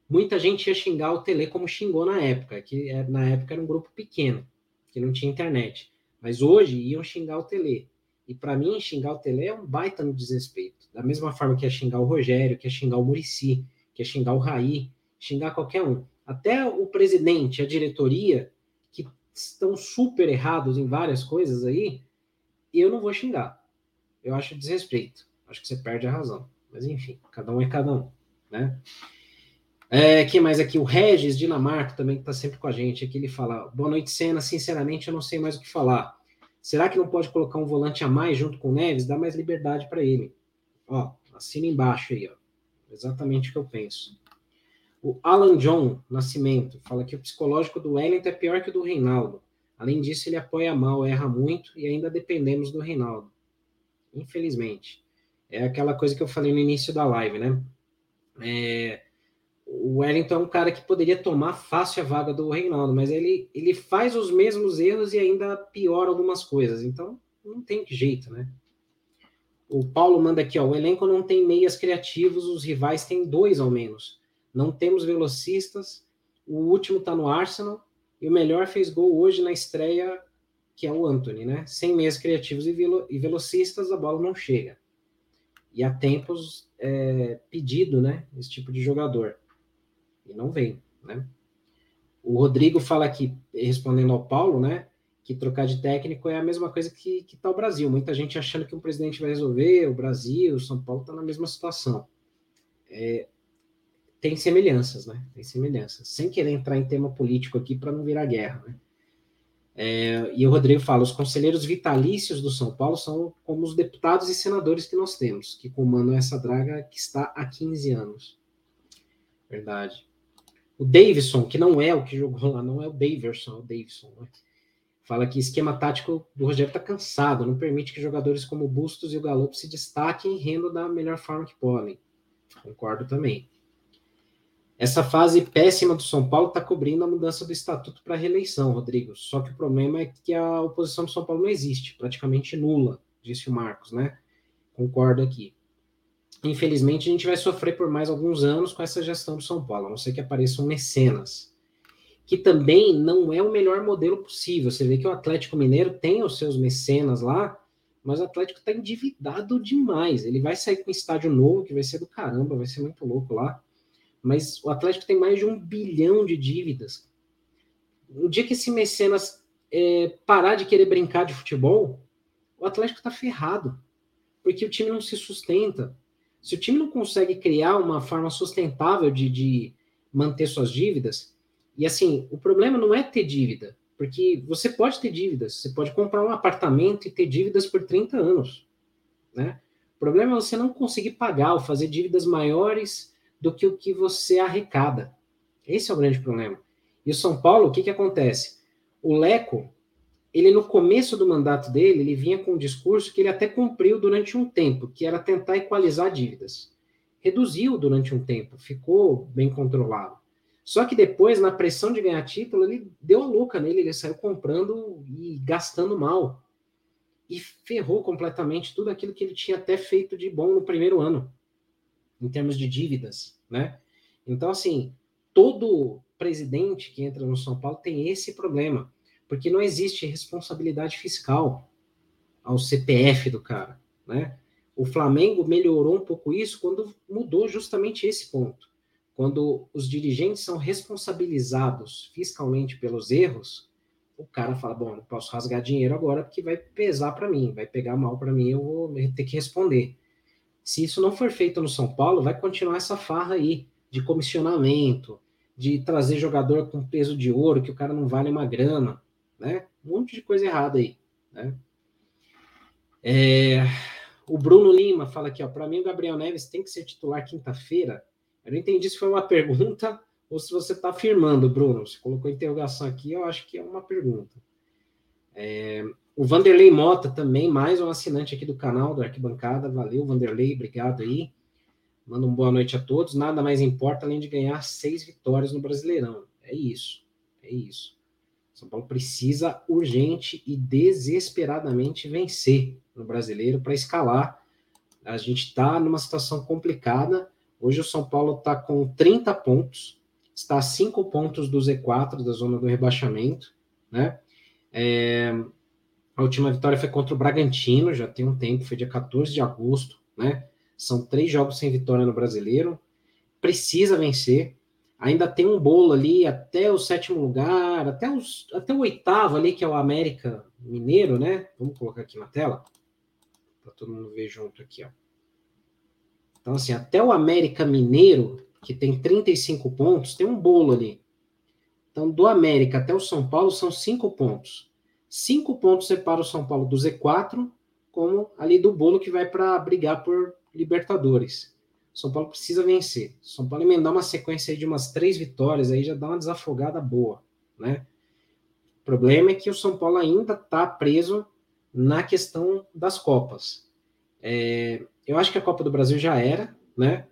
muita gente ia xingar o Tele como xingou na época, que é, na época era um grupo pequeno que não tinha internet. Mas hoje iam xingar o Tele. E para mim, xingar o Tele é um baita no desrespeito. Da mesma forma que é xingar o Rogério, que é xingar o Murici, que é xingar o Raí, xingar qualquer um. Até o presidente, a diretoria, que estão super errados em várias coisas aí, eu não vou xingar. Eu acho desrespeito. Acho que você perde a razão. Mas enfim, cada um é cada um, né? É, quem mais aqui? O Regis Dinamarca também está sempre com a gente. Aqui ele fala: Boa noite, Senna. Sinceramente, eu não sei mais o que falar. Será que não pode colocar um volante a mais junto com o Neves? Dá mais liberdade para ele. Ó, assina embaixo aí, ó. Exatamente o que eu penso. O Alan John Nascimento fala que o psicológico do Wellington é pior que o do Reinaldo. Além disso, ele apoia mal, erra muito e ainda dependemos do Reinaldo. Infelizmente. É aquela coisa que eu falei no início da live, né? É, o Wellington é um cara que poderia tomar fácil a vaga do Reinaldo, mas ele, ele faz os mesmos erros e ainda piora algumas coisas. Então, não tem jeito, né? O Paulo manda aqui, ó, o elenco não tem meias criativos, os rivais têm dois ao menos. Não temos velocistas, o último tá no Arsenal, e o melhor fez gol hoje na estreia, que é o Anthony, né? Sem meias criativos e, velo e velocistas, a bola não chega. E há tempos é, pedido, né? Esse tipo de jogador e não vem, né? O Rodrigo fala aqui, respondendo ao Paulo, né, que trocar de técnico é a mesma coisa que, que tá o Brasil. Muita gente achando que um presidente vai resolver, o Brasil, o São Paulo está na mesma situação. É, tem semelhanças, né? Tem semelhanças. Sem querer entrar em tema político aqui para não virar guerra, né? É, e o Rodrigo fala: os conselheiros vitalícios do São Paulo são como os deputados e senadores que nós temos, que comandam essa draga que está há 15 anos. Verdade. O Davidson, que não é o que jogou lá, não é o Daverson, é o Davidson. Né? Fala que esquema tático do Rogério está cansado, não permite que jogadores como o Bustos e o Galo se destaquem e rendam da melhor forma que podem. Concordo também. Essa fase péssima do São Paulo está cobrindo a mudança do estatuto para reeleição, Rodrigo. Só que o problema é que a oposição do São Paulo não existe, praticamente nula, disse o Marcos, né? Concordo aqui infelizmente, a gente vai sofrer por mais alguns anos com essa gestão do São Paulo, a não ser que apareçam mecenas, que também não é o melhor modelo possível. Você vê que o Atlético Mineiro tem os seus mecenas lá, mas o Atlético está endividado demais. Ele vai sair com um estádio novo, que vai ser do caramba, vai ser muito louco lá. Mas o Atlético tem mais de um bilhão de dívidas. No dia que esse mecenas é, parar de querer brincar de futebol, o Atlético está ferrado, porque o time não se sustenta. Se o time não consegue criar uma forma sustentável de, de manter suas dívidas, e assim, o problema não é ter dívida. Porque você pode ter dívidas, você pode comprar um apartamento e ter dívidas por 30 anos, né? O problema é você não conseguir pagar ou fazer dívidas maiores do que o que você arrecada. Esse é o grande problema. E o São Paulo, o que, que acontece? O Leco, ele no começo do mandato dele, ele vinha com um discurso que ele até cumpriu durante um tempo, que era tentar equalizar dívidas. Reduziu durante um tempo, ficou bem controlado. Só que depois, na pressão de ganhar título, ele deu a louca nele, ele saiu comprando e gastando mal. E ferrou completamente tudo aquilo que ele tinha até feito de bom no primeiro ano, em termos de dívidas, né? Então, assim, todo presidente que entra no São Paulo tem esse problema, porque não existe responsabilidade fiscal ao CPF do cara, né? O Flamengo melhorou um pouco isso quando mudou justamente esse ponto quando os dirigentes são responsabilizados fiscalmente pelos erros, o cara fala: bom, não posso rasgar dinheiro agora porque vai pesar para mim, vai pegar mal para mim, eu vou ter que responder. Se isso não for feito no São Paulo, vai continuar essa farra aí de comissionamento, de trazer jogador com peso de ouro, que o cara não vale uma grama, né? Um monte de coisa errada aí, né? É, o Bruno Lima fala aqui, ó, para mim o Gabriel Neves tem que ser titular quinta-feira eu não entendi se foi uma pergunta ou se você está afirmando, Bruno. Você colocou interrogação aqui, eu acho que é uma pergunta. É, o Vanderlei Mota também, mais um assinante aqui do canal, do Arquibancada. Valeu, Vanderlei, obrigado aí. Manda uma boa noite a todos. Nada mais importa além de ganhar seis vitórias no Brasileirão. É isso, é isso. São Paulo precisa urgente e desesperadamente vencer no Brasileiro para escalar. A gente está numa situação complicada Hoje o São Paulo está com 30 pontos, está a 5 pontos do Z4, da zona do rebaixamento, né? É, a última vitória foi contra o Bragantino, já tem um tempo, foi dia 14 de agosto, né? São três jogos sem vitória no brasileiro. Precisa vencer. Ainda tem um bolo ali até o sétimo lugar, até, os, até o oitavo ali, que é o América Mineiro, né? Vamos colocar aqui na tela, para todo mundo ver junto aqui, ó. Então, assim, até o América Mineiro, que tem 35 pontos, tem um bolo ali. Então, do América até o São Paulo são cinco pontos. Cinco pontos separa o São Paulo do Z4, como ali do bolo que vai para brigar por Libertadores. São Paulo precisa vencer. São Paulo emendar uma sequência de umas três vitórias aí já dá uma desafogada boa, né? O problema é que o São Paulo ainda está preso na questão das Copas. É, eu acho que a Copa do Brasil já era, né?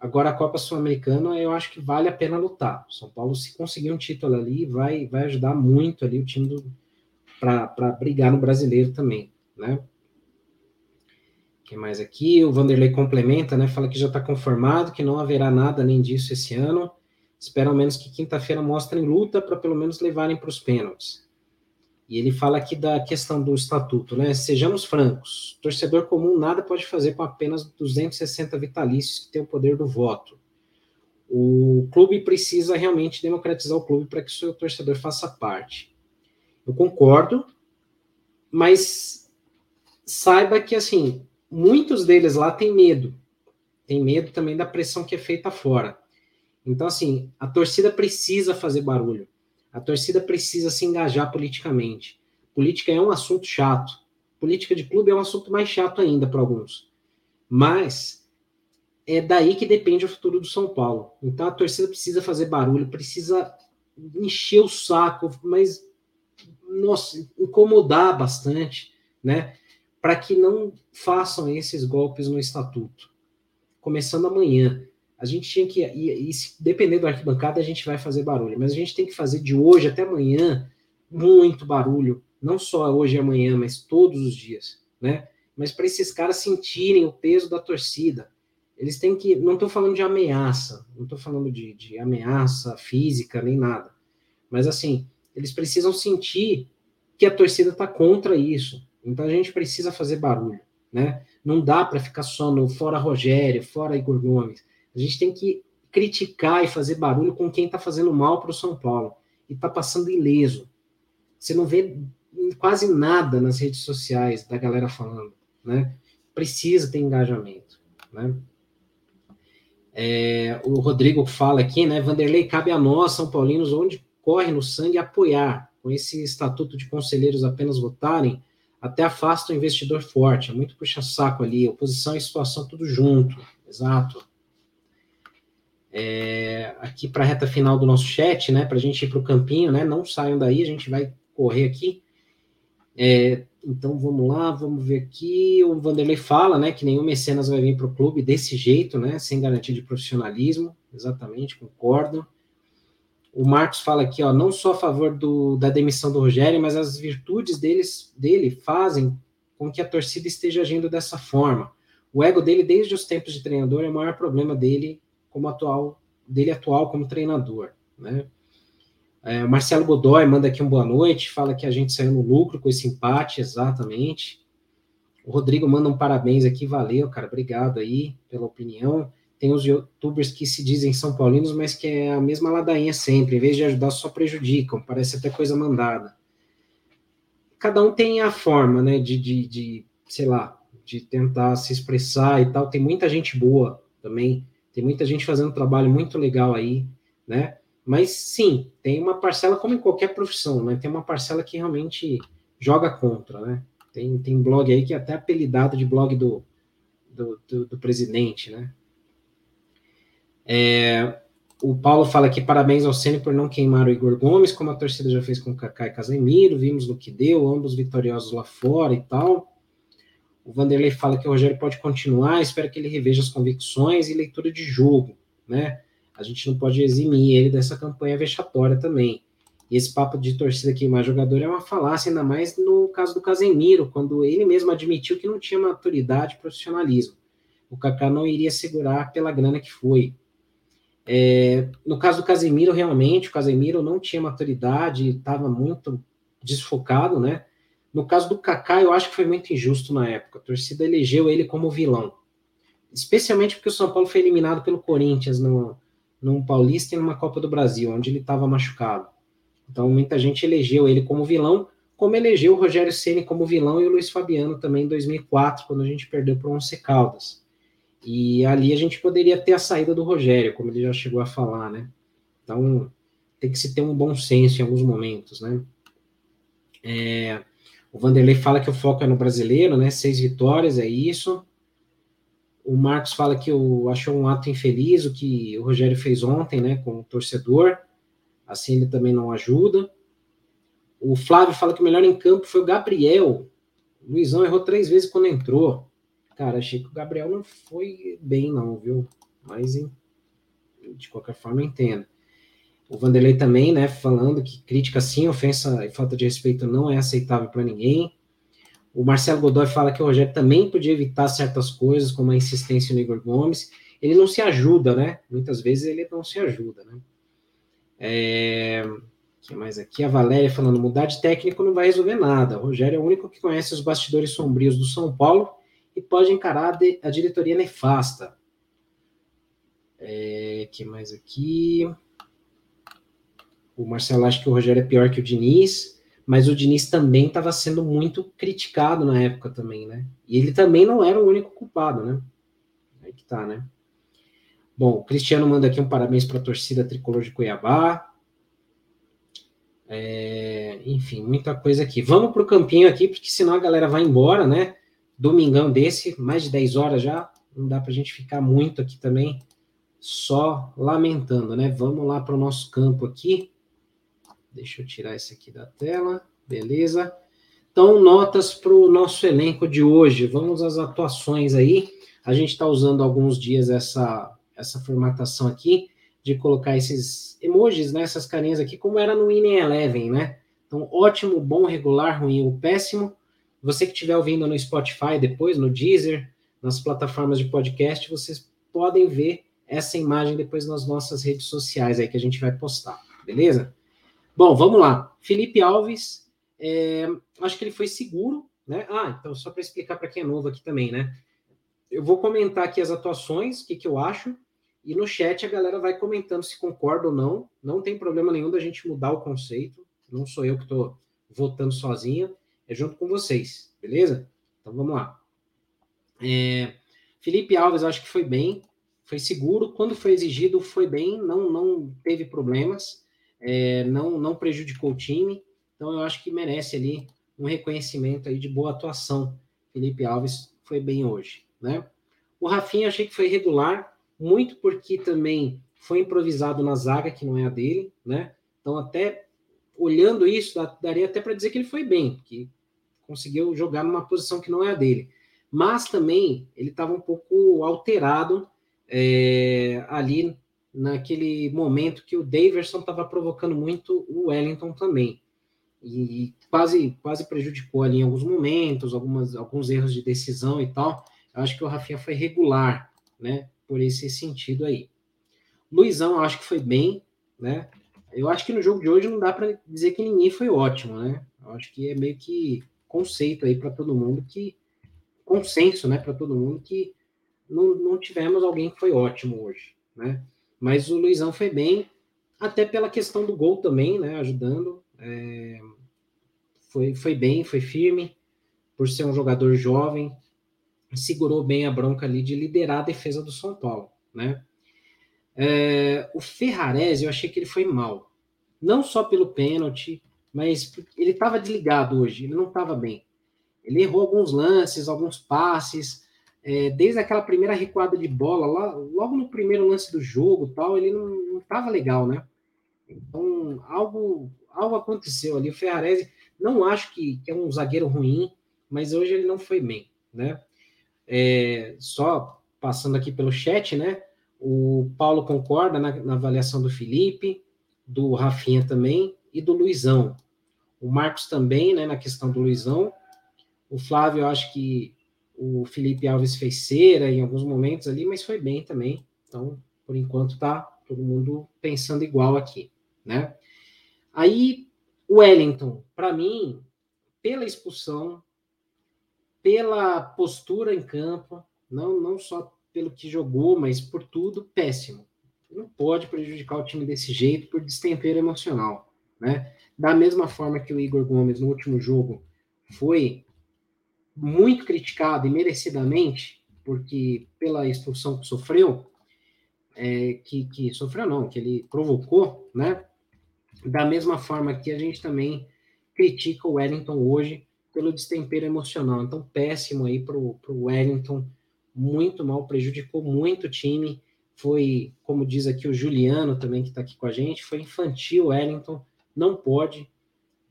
Agora a Copa Sul-Americana, eu acho que vale a pena lutar. O São Paulo, se conseguir um título ali, vai, vai ajudar muito ali o time para brigar no brasileiro também, né? que mais aqui? O Vanderlei complementa, né? Fala que já está conformado, que não haverá nada além disso esse ano. Espero ao menos que quinta-feira mostrem luta para pelo menos levarem para os pênaltis. E ele fala aqui da questão do estatuto, né? Sejamos francos, torcedor comum nada pode fazer com apenas 260 vitalícios que têm o poder do voto. O clube precisa realmente democratizar o clube para que o seu torcedor faça parte. Eu concordo, mas saiba que assim, muitos deles lá têm medo. Tem medo também da pressão que é feita fora. Então assim, a torcida precisa fazer barulho. A torcida precisa se engajar politicamente. Política é um assunto chato. Política de clube é um assunto mais chato ainda para alguns. Mas é daí que depende o futuro do São Paulo. Então a torcida precisa fazer barulho, precisa encher o saco, mas nossa, incomodar bastante, né? Para que não façam esses golpes no estatuto. Começando amanhã. A gente tinha que, e, e se depender do arquibancada, a gente vai fazer barulho, mas a gente tem que fazer de hoje até amanhã muito barulho, não só hoje e amanhã, mas todos os dias, né? Mas para esses caras sentirem o peso da torcida, eles têm que. Não estou falando de ameaça, não estou falando de, de ameaça física nem nada, mas assim, eles precisam sentir que a torcida está contra isso. Então a gente precisa fazer barulho, né? Não dá para ficar só no fora Rogério, fora Igor Gomes. A gente tem que criticar e fazer barulho com quem está fazendo mal para o São Paulo e está passando ileso. Você não vê quase nada nas redes sociais da galera falando, né? Precisa ter engajamento, né? É, o Rodrigo fala aqui, né? Vanderlei, cabe a nós, São Paulinos, onde corre no sangue, apoiar. com esse estatuto de conselheiros apenas votarem, até afasta o investidor forte, é muito puxa-saco ali, oposição e situação tudo junto, exato. É, aqui para a reta final do nosso chat, né, para a gente ir para o campinho, né, não saiam daí, a gente vai correr aqui. É, então vamos lá, vamos ver aqui. O Vanderlei fala, né, que nenhum mecenas vai vir para o clube desse jeito, né, sem garantia de profissionalismo. Exatamente, concordo. O Marcos fala aqui, ó, não só a favor do, da demissão do Rogério, mas as virtudes deles, dele fazem com que a torcida esteja agindo dessa forma. O ego dele, desde os tempos de treinador, é o maior problema dele como atual, dele atual como treinador, né? É, Marcelo Godoy manda aqui um boa noite, fala que a gente saiu no lucro com esse empate, exatamente. O Rodrigo manda um parabéns aqui, valeu, cara, obrigado aí pela opinião. Tem os youtubers que se dizem São Paulinos, mas que é a mesma ladainha sempre, em vez de ajudar, só prejudicam, parece até coisa mandada. Cada um tem a forma, né, de, de, de sei lá, de tentar se expressar e tal. Tem muita gente boa também, tem muita gente fazendo um trabalho muito legal aí, né? Mas sim, tem uma parcela, como em qualquer profissão, né? Tem uma parcela que realmente joga contra, né? Tem, tem blog aí que é até apelidado de blog do, do, do, do presidente, né? É, o Paulo fala aqui, parabéns ao Ceni por não queimar o Igor Gomes, como a torcida já fez com o Kaká e Casemiro, vimos no que deu, ambos vitoriosos lá fora e tal. O Vanderlei fala que o Rogério pode continuar, espero que ele reveja as convicções e leitura de jogo, né? a gente não pode eximir ele dessa campanha vexatória também. E esse papo de torcida queimar jogador é uma falácia, ainda mais no caso do Casemiro, quando ele mesmo admitiu que não tinha maturidade e profissionalismo. O Kaká não iria segurar pela grana que foi. É, no caso do Casemiro, realmente, o Casemiro não tinha maturidade, estava muito desfocado, né? No caso do Kaká, eu acho que foi muito injusto na época. A torcida elegeu ele como vilão. Especialmente porque o São Paulo foi eliminado pelo Corinthians no, num Paulista e numa Copa do Brasil, onde ele estava machucado. Então, muita gente elegeu ele como vilão, como elegeu o Rogério Ceni como vilão e o Luiz Fabiano também em 2004, quando a gente perdeu para o Once Caldas. E ali a gente poderia ter a saída do Rogério, como ele já chegou a falar, né? Então, tem que se ter um bom senso em alguns momentos, né? É, o Vanderlei fala que o foco é no brasileiro, né? Seis vitórias, é isso. O Marcos fala que o, achou um ato infeliz o que o Rogério fez ontem, né, com o torcedor. Assim ele também não ajuda. O Flávio fala que o melhor em campo foi o Gabriel. O Luizão errou três vezes quando entrou. Cara, achei que o Gabriel não foi bem, não, viu? Mas, de qualquer forma, entendo. O Vanderlei também, né, falando que crítica sim, ofensa e falta de respeito não é aceitável para ninguém. O Marcelo Godoy fala que o Rogério também podia evitar certas coisas, como a insistência no Igor Gomes. Ele não se ajuda, né? Muitas vezes ele não se ajuda, né? É... que mais aqui? A Valéria falando, mudar de técnico não vai resolver nada. O Rogério é o único que conhece os bastidores sombrios do São Paulo e pode encarar a diretoria nefasta. É... que mais aqui? O Marcelo acha que o Rogério é pior que o Diniz mas o Diniz também estava sendo muito criticado na época também, né? E ele também não era o único culpado, né? Aí que tá, né? Bom, o Cristiano manda aqui um parabéns para a torcida tricolor de Cuiabá. É, enfim, muita coisa aqui. Vamos para o campinho aqui, porque senão a galera vai embora, né? Domingão desse, mais de 10 horas já. Não dá para a gente ficar muito aqui também, só lamentando, né? Vamos lá para o nosso campo aqui. Deixa eu tirar esse aqui da tela, beleza? Então, notas para o nosso elenco de hoje. Vamos às atuações aí. A gente está usando alguns dias essa, essa formatação aqui, de colocar esses emojis, né, essas carinhas aqui, como era no Winning Eleven, né? Então, ótimo, bom, regular, ruim ou péssimo. Você que estiver ouvindo no Spotify depois, no Deezer, nas plataformas de podcast, vocês podem ver essa imagem depois nas nossas redes sociais aí que a gente vai postar, beleza? Bom, vamos lá. Felipe Alves, é, acho que ele foi seguro, né? Ah, então só para explicar para quem é novo aqui também, né? Eu vou comentar aqui as atuações, o que, que eu acho, e no chat a galera vai comentando se concorda ou não. Não tem problema nenhum da gente mudar o conceito. Não sou eu que estou votando sozinho, é junto com vocês, beleza? Então vamos lá. É, Felipe Alves, acho que foi bem, foi seguro. Quando foi exigido, foi bem, não, não teve problemas é, não, não prejudicou o time. Então, eu acho que merece ali um reconhecimento aí de boa atuação. Felipe Alves foi bem hoje, né? O Rafinha achei que foi regular, muito porque também foi improvisado na zaga, que não é a dele, né? Então até olhando isso, daria até para dizer que ele foi bem, que conseguiu jogar numa posição que não é a dele. Mas também ele estava um pouco alterado é, ali naquele momento que o Daverson estava provocando muito o Wellington também. E quase, quase prejudicou ali em alguns momentos, algumas, alguns erros de decisão e tal. Eu acho que o Rafinha foi regular, né? Por esse sentido aí. Luizão, eu acho que foi bem, né? Eu acho que no jogo de hoje não dá para dizer que ninguém foi ótimo, né? Eu acho que é meio que conceito aí para todo mundo que consenso, né, para todo mundo que não, não tivemos alguém que foi ótimo hoje, né? Mas o Luizão foi bem, até pela questão do gol também, né? Ajudando. É, foi, foi bem, foi firme, por ser um jogador jovem, segurou bem a bronca ali de liderar a defesa do São Paulo, né? É, o Ferrarese, eu achei que ele foi mal. Não só pelo pênalti, mas ele estava desligado hoje, ele não estava bem. Ele errou alguns lances, alguns passes. É, desde aquela primeira recuada de bola, lá, logo no primeiro lance do jogo, tal, ele não estava legal, né? Então, algo, algo aconteceu ali. O Ferrarese, não acho que, que, é um zagueiro ruim, mas hoje ele não foi bem, né? É, só passando aqui pelo chat, né? O Paulo concorda na, na, avaliação do Felipe, do Rafinha também e do Luizão. O Marcos também, né, na questão do Luizão. O Flávio, eu acho que o Felipe Alves fez cera em alguns momentos ali, mas foi bem também. Então, por enquanto, tá todo mundo pensando igual aqui, né? Aí, o Wellington, para mim, pela expulsão, pela postura em campo, não, não só pelo que jogou, mas por tudo, péssimo. Não pode prejudicar o time desse jeito por destempero emocional, né? Da mesma forma que o Igor Gomes no último jogo foi muito criticado e merecidamente, porque pela expulsão que sofreu, é, que, que sofreu não, que ele provocou, né? Da mesma forma que a gente também critica o Wellington hoje pelo destempero emocional. Então, péssimo aí para o Wellington muito mal, prejudicou muito o time. Foi, como diz aqui o Juliano também, que está aqui com a gente, foi infantil Wellington, não pode,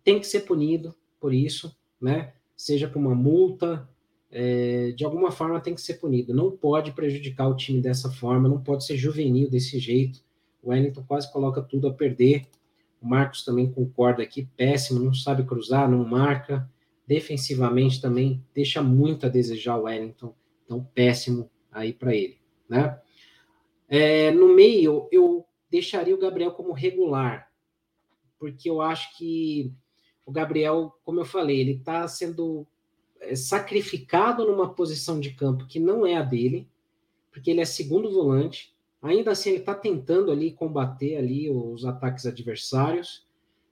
tem que ser punido por isso, né? Seja com uma multa, é, de alguma forma tem que ser punido. Não pode prejudicar o time dessa forma, não pode ser juvenil desse jeito. O Wellington quase coloca tudo a perder. O Marcos também concorda aqui, péssimo, não sabe cruzar, não marca. Defensivamente também deixa muito a desejar o Wellington. Então, péssimo aí para ele, né? É, no meio, eu deixaria o Gabriel como regular, porque eu acho que o Gabriel, como eu falei, ele está sendo é, sacrificado numa posição de campo que não é a dele, porque ele é segundo volante. Ainda assim, ele está tentando ali combater ali os ataques adversários,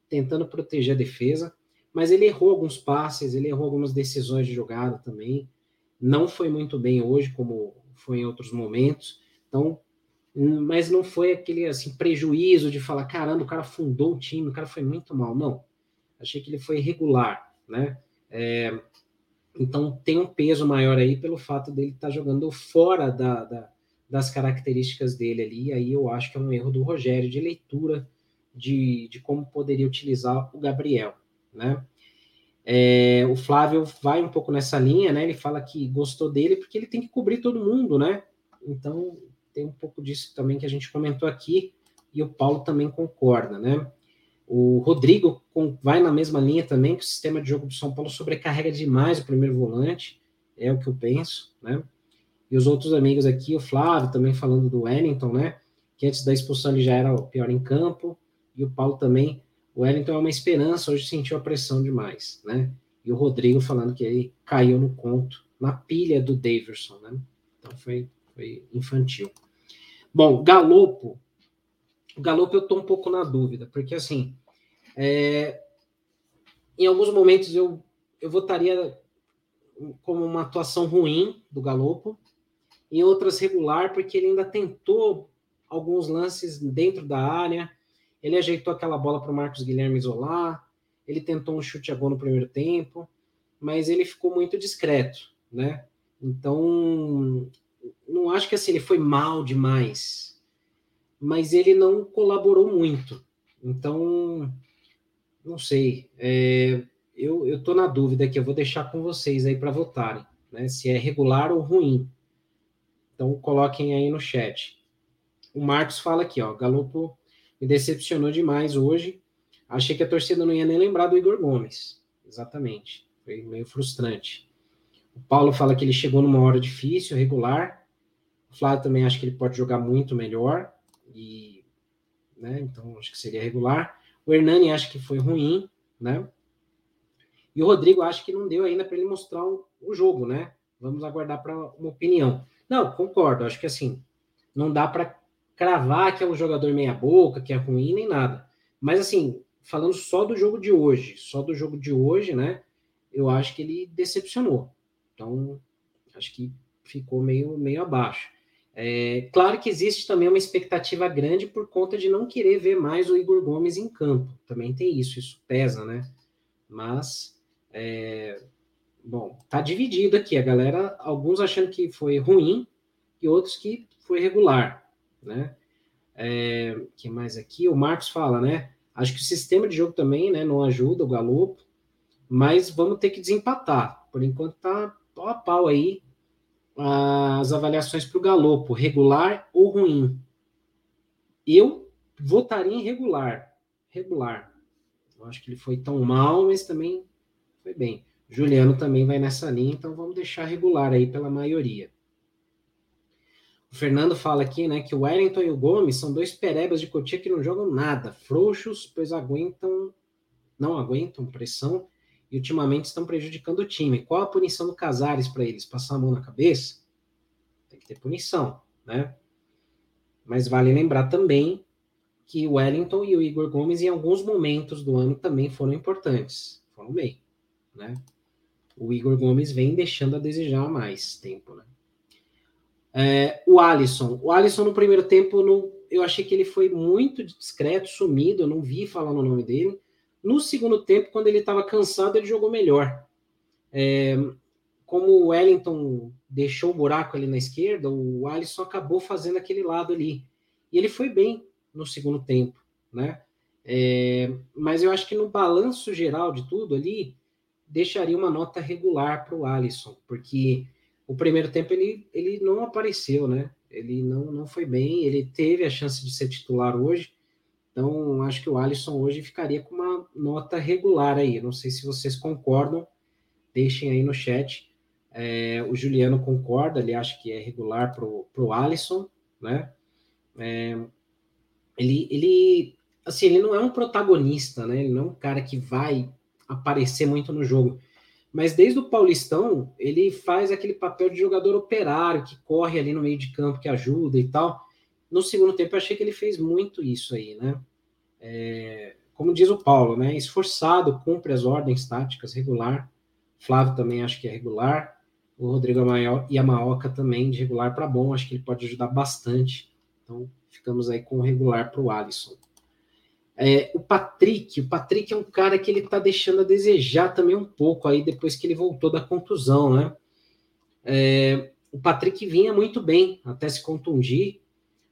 tentando proteger a defesa, mas ele errou alguns passes, ele errou algumas decisões de jogada também não foi muito bem hoje, como foi em outros momentos. Então, mas não foi aquele assim prejuízo de falar, caramba, o cara fundou o time, o cara foi muito mal. Não. Achei que ele foi regular, né? É, então tem um peso maior aí pelo fato dele estar tá jogando fora da, da, das características dele ali. E aí eu acho que é um erro do Rogério de leitura de, de como poderia utilizar o Gabriel, né? É, o Flávio vai um pouco nessa linha, né? Ele fala que gostou dele porque ele tem que cobrir todo mundo, né? Então tem um pouco disso também que a gente comentou aqui e o Paulo também concorda, né? O Rodrigo vai na mesma linha também que o sistema de jogo do São Paulo sobrecarrega demais o primeiro volante, é o que eu penso, né? E os outros amigos aqui, o Flávio também falando do Wellington, né? Que antes da expulsão ele já era o pior em campo, e o Paulo também o Wellington é uma esperança, hoje sentiu a pressão demais, né? E o Rodrigo falando que ele caiu no conto, na pilha do Daverson, né? Então foi, foi infantil. Bom, Galopo. Galopo eu tô um pouco na dúvida, porque assim, é, em alguns momentos eu, eu votaria como uma atuação ruim do Galopo, em outras regular, porque ele ainda tentou alguns lances dentro da área, ele ajeitou aquela bola para o Marcos Guilherme isolar. ele tentou um chute a gol no primeiro tempo, mas ele ficou muito discreto, né? Então, não acho que assim ele foi mal demais, mas ele não colaborou muito. Então, não sei. É, eu, eu tô na dúvida aqui, eu vou deixar com vocês aí para votarem, né? Se é regular ou ruim. Então, coloquem aí no chat. O Marcos fala aqui, ó, Galopo me decepcionou demais hoje. Achei que a torcida não ia nem lembrar do Igor Gomes. Exatamente. Foi meio frustrante. O Paulo fala que ele chegou numa hora difícil, regular. O Flávio também acha que ele pode jogar muito melhor. E, né, então acho que seria regular. O Hernani acha que foi ruim, né? E o Rodrigo acha que não deu ainda para ele mostrar o, o, jogo, né? Vamos aguardar para uma opinião. Não, concordo. Acho que assim, não dá para cravar que é um jogador meia boca, que é ruim nem nada. Mas assim, falando só do jogo de hoje, só do jogo de hoje, né? Eu acho que ele decepcionou. Então, acho que ficou meio, meio abaixo. É, claro que existe também uma expectativa grande por conta de não querer ver mais o Igor Gomes em campo. Também tem isso, isso pesa, né? Mas, é, bom, tá dividido aqui. A galera, alguns achando que foi ruim e outros que foi regular, né? É, que mais aqui? O Marcos fala, né? Acho que o sistema de jogo também, né, não ajuda o Galopo, mas vamos ter que desempatar. Por enquanto tá pau a pau aí as avaliações para o Galopo, regular ou ruim. Eu votaria em regular. Regular. Eu acho que ele foi tão mal, mas também foi bem. Juliano também vai nessa linha, então vamos deixar regular aí pela maioria. O Fernando fala aqui, né, que o Wellington e o Gomes são dois perebas de Cotia que não jogam nada, frouxos, pois aguentam, não aguentam pressão e ultimamente estão prejudicando o time. Qual a punição do Casares para eles? Passar a mão na cabeça? Tem que ter punição, né? Mas vale lembrar também que o Wellington e o Igor Gomes, em alguns momentos do ano, também foram importantes. Foram bem, né? O Igor Gomes vem deixando a desejar mais tempo, né? É, o Alisson. O Alisson, no primeiro tempo, eu achei que ele foi muito discreto, sumido, eu não vi falar no nome dele. No segundo tempo, quando ele estava cansado, ele jogou melhor. É, como o Wellington deixou o buraco ali na esquerda, o Alisson acabou fazendo aquele lado ali. E ele foi bem no segundo tempo, né? É, mas eu acho que no balanço geral de tudo ali, deixaria uma nota regular para o Alisson, porque o primeiro tempo ele, ele não apareceu, né? Ele não, não foi bem, ele teve a chance de ser titular hoje, então, acho que o Alisson hoje ficaria com uma nota regular aí. Não sei se vocês concordam, deixem aí no chat. É, o Juliano concorda, ele acha que é regular para o Alisson, né? É, ele, ele, assim, ele não é um protagonista, né? Ele não é um cara que vai aparecer muito no jogo. Mas desde o Paulistão, ele faz aquele papel de jogador operário, que corre ali no meio de campo, que ajuda e tal. No segundo tempo, eu achei que ele fez muito isso aí, né? É, como diz o Paulo, né? Esforçado, cumpre as ordens táticas, regular. Flávio também acho que é regular. O Rodrigo Yamaoka também de regular para bom, acho que ele pode ajudar bastante. Então, ficamos aí com o regular para o Alisson. É, o Patrick, o Patrick é um cara que ele está deixando a desejar também um pouco aí depois que ele voltou da contusão, né? É, o Patrick vinha muito bem até se contundir,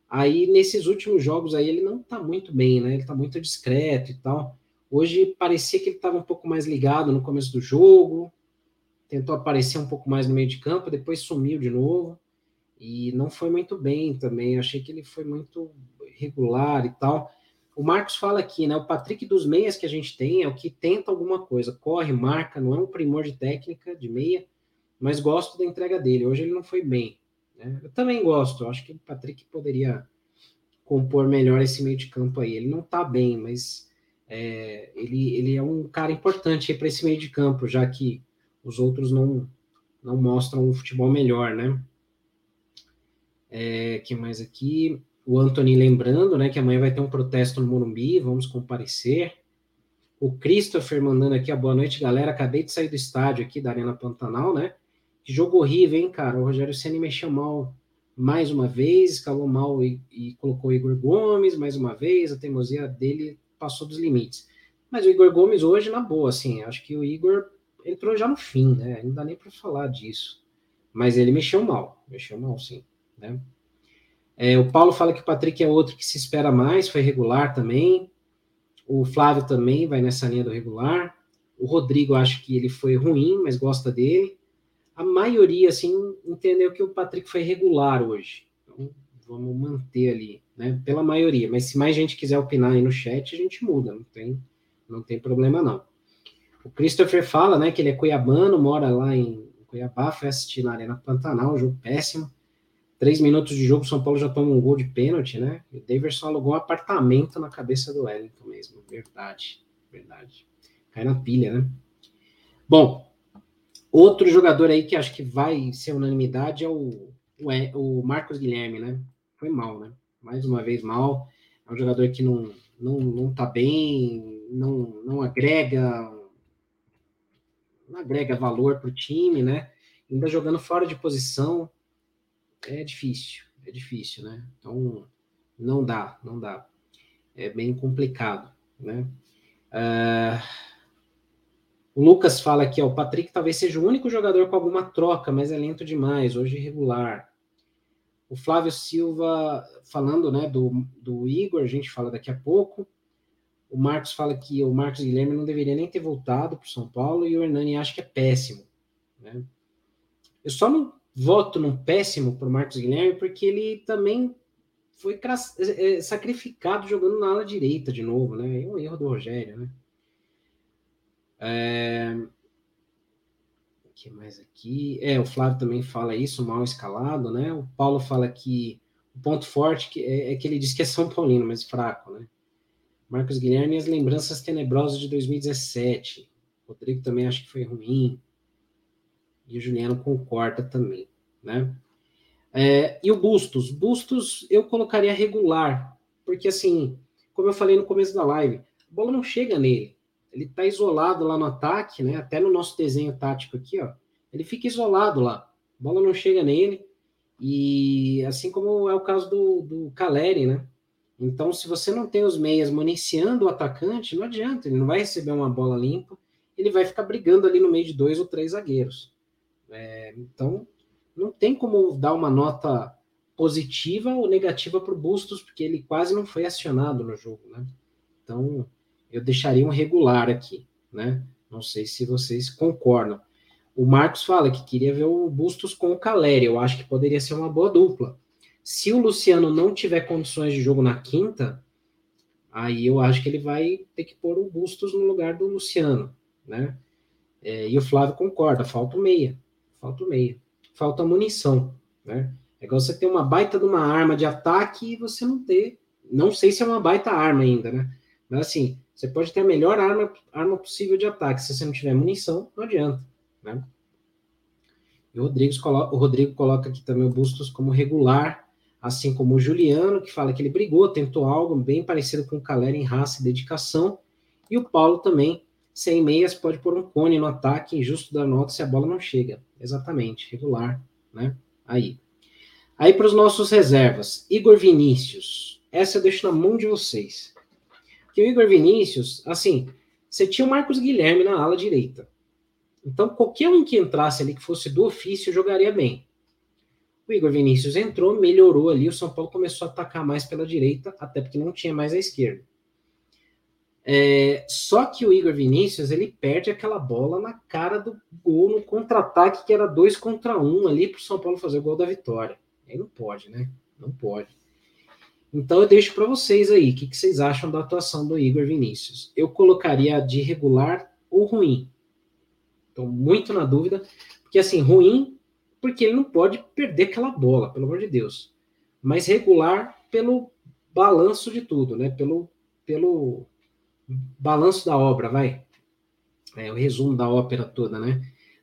Aí, nesses últimos jogos aí, ele não tá muito bem, né? Ele tá muito discreto e tal. Hoje parecia que ele estava um pouco mais ligado no começo do jogo, tentou aparecer um pouco mais no meio de campo, depois sumiu de novo e não foi muito bem também. Achei que ele foi muito regular e tal. O Marcos fala aqui, né? O Patrick dos meias que a gente tem é o que tenta alguma coisa, corre, marca, não é um primor de técnica de meia, mas gosto da entrega dele. Hoje ele não foi bem. Né? Eu também gosto, acho que o Patrick poderia compor melhor esse meio de campo aí. Ele não está bem, mas é, ele, ele é um cara importante para esse meio de campo, já que os outros não, não mostram um futebol melhor, né? É, que mais aqui? O Anthony lembrando, né, que amanhã vai ter um protesto no Morumbi, vamos comparecer. O Christopher mandando aqui a boa noite, galera. Acabei de sair do estádio aqui da Arena Pantanal, né? Que jogo horrível, hein, cara? O Rogério Senna mexeu mal mais uma vez, escalou mal e, e colocou o Igor Gomes mais uma vez. A teimosia dele passou dos limites. Mas o Igor Gomes hoje, na boa, assim, acho que o Igor entrou já no fim, né? Não dá nem para falar disso. Mas ele mexeu mal, mexeu mal, sim, né? É, o Paulo fala que o Patrick é outro que se espera mais, foi regular também. O Flávio também vai nessa linha do regular. O Rodrigo acho que ele foi ruim, mas gosta dele. A maioria, assim, entendeu que o Patrick foi regular hoje. Então, vamos manter ali, né? Pela maioria. Mas se mais gente quiser opinar aí no chat, a gente muda, não tem, não tem problema não. O Christopher fala, né, que ele é cuiabano, mora lá em Cuiabá, foi assistir na Arena Pantanal, um jogo péssimo. Três minutos de jogo, São Paulo já toma um gol de pênalti, né? E o Daverson alugou um apartamento na cabeça do Wellington mesmo. Verdade, verdade. Cai na pilha, né? Bom, outro jogador aí que acho que vai ser unanimidade é o, o, o Marcos Guilherme, né? Foi mal, né? Mais uma vez mal. É um jogador que não, não, não tá bem, não, não agrega não agrega valor para o time, né? Ainda jogando fora de posição, é difícil, é difícil, né? Então, não dá, não dá. É bem complicado, né? Uh, o Lucas fala aqui, ó, o Patrick talvez seja o único jogador com alguma troca, mas é lento demais, hoje irregular. O Flávio Silva falando, né, do, do Igor, a gente fala daqui a pouco. O Marcos fala que o Marcos Guilherme não deveria nem ter voltado para o São Paulo e o Hernani acha que é péssimo. Né? Eu só não voto num péssimo para o Marcos Guilherme, porque ele também foi é, é, sacrificado jogando na ala direita de novo, né? É um erro do Rogério, né? É... O que mais aqui? É, o Flávio também fala isso, mal escalado, né? O Paulo fala que o ponto forte é, é que ele diz que é São Paulino, mas fraco, né? Marcos Guilherme e as lembranças tenebrosas de 2017. O Rodrigo também acho que foi ruim. E o Juliano concorda também, né? É, e o Bustos? Bustos eu colocaria regular, porque assim, como eu falei no começo da live, a bola não chega nele. Ele está isolado lá no ataque, né? Até no nosso desenho tático aqui, ó. Ele fica isolado lá. A bola não chega nele. E assim como é o caso do, do Caleri, né? Então, se você não tem os meias municiando o atacante, não adianta, ele não vai receber uma bola limpa, ele vai ficar brigando ali no meio de dois ou três zagueiros. É, então, não tem como dar uma nota positiva ou negativa para o Bustos, porque ele quase não foi acionado no jogo, né? Então, eu deixaria um regular aqui, né? Não sei se vocês concordam. O Marcos fala que queria ver o Bustos com o Caleri, eu acho que poderia ser uma boa dupla. Se o Luciano não tiver condições de jogo na quinta, aí eu acho que ele vai ter que pôr o Bustos no lugar do Luciano, né? É, e o Flávio concorda, falta o meia falta o meia. Falta munição, né? É igual você ter uma baita de uma arma de ataque e você não ter. Não sei se é uma baita arma ainda, né? Mas assim, você pode ter a melhor arma, arma possível de ataque. Se você não tiver munição, não adianta, né? E o Rodrigo, coloca, o Rodrigo coloca aqui também o Bustos como regular, assim como o Juliano, que fala que ele brigou, tentou algo bem parecido com o Calera em raça e dedicação. E o Paulo também sem meias, pode pôr um cone no ataque, injusto da nota se a bola não chega. Exatamente, regular, né? Aí. Aí para os nossos reservas. Igor Vinícius. Essa eu deixo na mão de vocês. Porque o Igor Vinícius, assim, você tinha o Marcos Guilherme na ala direita. Então, qualquer um que entrasse ali que fosse do ofício jogaria bem. O Igor Vinícius entrou, melhorou ali, o São Paulo começou a atacar mais pela direita, até porque não tinha mais a esquerda. É, só que o Igor Vinícius ele perde aquela bola na cara do gol no contra-ataque que era dois contra um ali para o São Paulo fazer o gol da vitória. Aí não pode, né? Não pode. Então eu deixo para vocês aí, o que, que, vocês acham da atuação do Igor Vinícius? Eu colocaria de regular ou ruim. Estou muito na dúvida, porque assim, ruim, porque ele não pode perder aquela bola, pelo amor de Deus. Mas regular pelo balanço de tudo, né? Pelo, pelo balanço da obra, vai. É o resumo da ópera toda, né?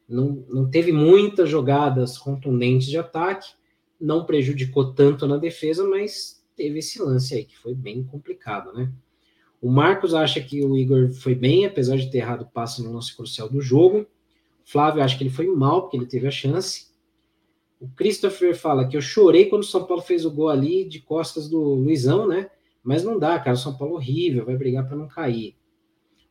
Não, não teve muitas jogadas contundentes de ataque, não prejudicou tanto na defesa, mas teve esse lance aí que foi bem complicado, né? O Marcos acha que o Igor foi bem, apesar de ter errado o passe no lance crucial do jogo. Flávio acha que ele foi mal, porque ele teve a chance. O Christopher fala que eu chorei quando o São Paulo fez o gol ali de costas do Luizão, né? Mas não dá, cara. O São Paulo é horrível, vai brigar para não cair.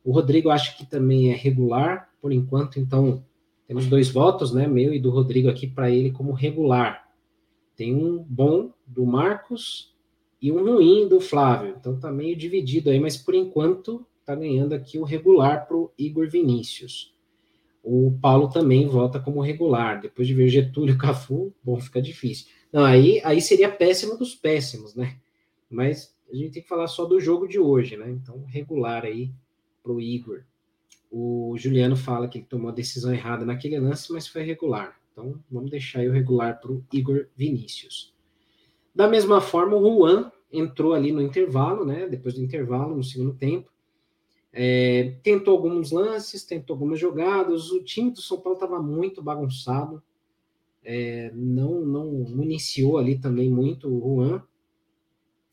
O Rodrigo acho que também é regular, por enquanto, então temos dois votos, né? Meu e do Rodrigo aqui para ele como regular. Tem um bom do Marcos e um ruim do Flávio. Então tá meio dividido aí, mas por enquanto tá ganhando aqui o regular para o Igor Vinícius. O Paulo também vota como regular. Depois de ver Getúlio Cafu, bom, fica difícil. Não, aí, aí seria péssimo dos péssimos, né? Mas a gente tem que falar só do jogo de hoje, né? Então, regular aí para o Igor. O Juliano fala que ele tomou a decisão errada naquele lance, mas foi regular. Então, vamos deixar aí o regular para o Igor Vinícius. Da mesma forma, o Juan entrou ali no intervalo, né? Depois do intervalo, no segundo tempo. É, tentou alguns lances, tentou algumas jogadas. O time do São Paulo estava muito bagunçado. É, não, não iniciou ali também muito o Juan.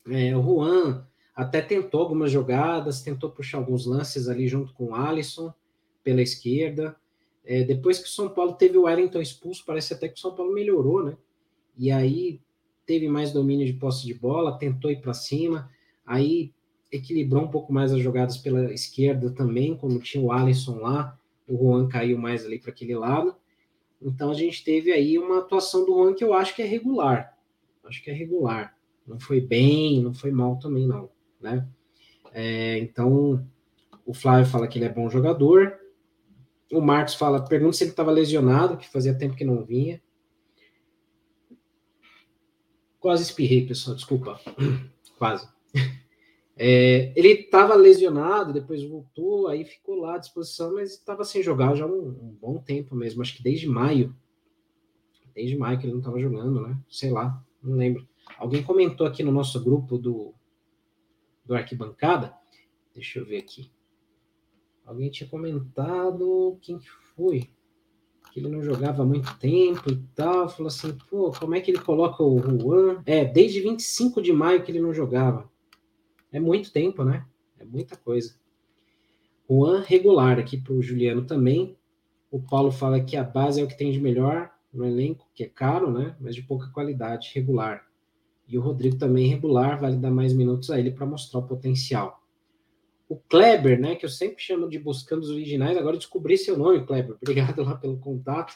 É, o Juan até tentou algumas jogadas, tentou puxar alguns lances ali junto com o Alisson pela esquerda. É, depois que o São Paulo teve o Wellington expulso, parece até que o São Paulo melhorou, né? E aí teve mais domínio de posse de bola, tentou ir para cima, aí equilibrou um pouco mais as jogadas pela esquerda também, como tinha o Alisson lá, o Juan caiu mais ali para aquele lado. Então a gente teve aí uma atuação do Juan que eu acho que é regular. Acho que é regular. Não foi bem, não foi mal também, não né? É, então, o Flávio fala que ele é bom jogador. O Marcos fala, pergunta se ele estava lesionado, que fazia tempo que não vinha. Quase espirrei, pessoal, desculpa. Quase. É, ele estava lesionado, depois voltou, aí ficou lá à disposição, mas estava sem jogar já um, um, bom tempo mesmo, acho que desde maio. Desde maio que ele não estava jogando, né? Sei lá, não lembro. Alguém comentou aqui no nosso grupo do, do Arquibancada. Deixa eu ver aqui. Alguém tinha comentado quem que foi? Que ele não jogava há muito tempo e tal. Falou assim, pô, como é que ele coloca o Juan? É, desde 25 de maio que ele não jogava. É muito tempo, né? É muita coisa. Juan regular aqui para o Juliano também. O Paulo fala que a base é o que tem de melhor no elenco, que é caro, né? Mas de pouca qualidade, regular. E o Rodrigo também regular, vale dar mais minutos a ele para mostrar o potencial. O Kleber, né, que eu sempre chamo de Buscando os Originais, agora descobri seu nome, Kleber. Obrigado lá pelo contato.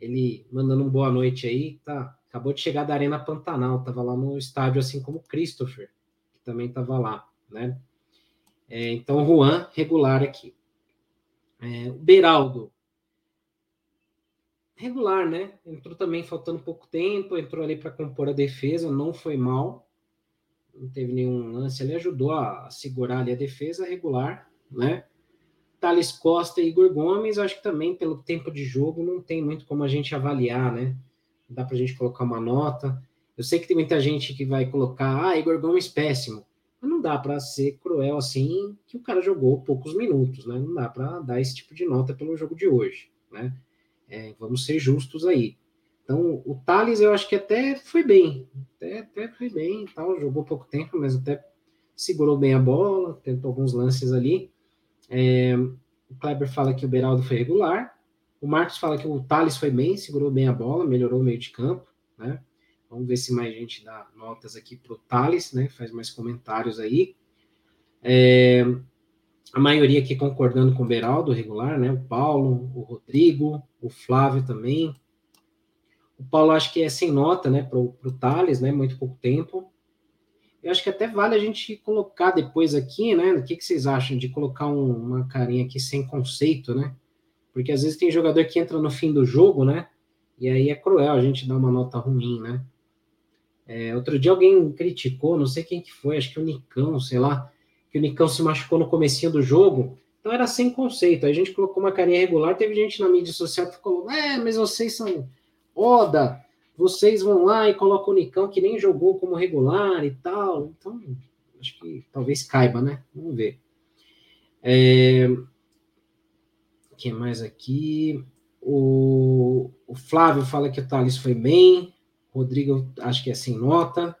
Ele mandando um boa noite aí, tá? Acabou de chegar da Arena Pantanal, tava lá no estádio, assim como o Christopher, que também tava lá, né? É, então, Juan, regular aqui. É, o Beraldo, regular, né? Entrou também faltando pouco tempo, entrou ali para compor a defesa, não foi mal, não teve nenhum lance ali, ajudou a segurar ali a defesa regular, né? Thales Costa e Igor Gomes, acho que também pelo tempo de jogo não tem muito como a gente avaliar, né? Não dá para a gente colocar uma nota. Eu sei que tem muita gente que vai colocar, ah, Igor Gomes péssimo, mas não dá para ser cruel assim, que o cara jogou poucos minutos, né? Não dá para dar esse tipo de nota pelo jogo de hoje, né? É, vamos ser justos aí. Então, o Thales eu acho que até foi bem. Até, até foi bem tal. Jogou pouco tempo, mas até segurou bem a bola, tentou alguns lances ali. É, o Kleber fala que o Beraldo foi regular. O Marcos fala que o Thales foi bem, segurou bem a bola, melhorou o meio de campo, né? Vamos ver se mais gente dá notas aqui para o Thales, né? Faz mais comentários aí. É, a maioria aqui concordando com o Beraldo, regular, né? O Paulo, o Rodrigo, o Flávio também. O Paulo acho que é sem nota, né? Para o Thales, né? Muito pouco tempo. Eu acho que até vale a gente colocar depois aqui, né? O que, que vocês acham de colocar um, uma carinha aqui sem conceito, né? Porque às vezes tem jogador que entra no fim do jogo, né? E aí é cruel a gente dar uma nota ruim, né? É, outro dia alguém criticou, não sei quem que foi, acho que o Nicão, sei lá, que o Nicão se machucou no comecinho do jogo, então era sem conceito. Aí a gente colocou uma carinha regular, teve gente na mídia social que falou, é, mas vocês são Oda, vocês vão lá e colocam o Nicão que nem jogou como regular e tal. Então, acho que talvez caiba, né? Vamos ver. É... O que mais aqui? O, o Flávio fala que o Thales foi bem. Rodrigo, acho que é sem nota.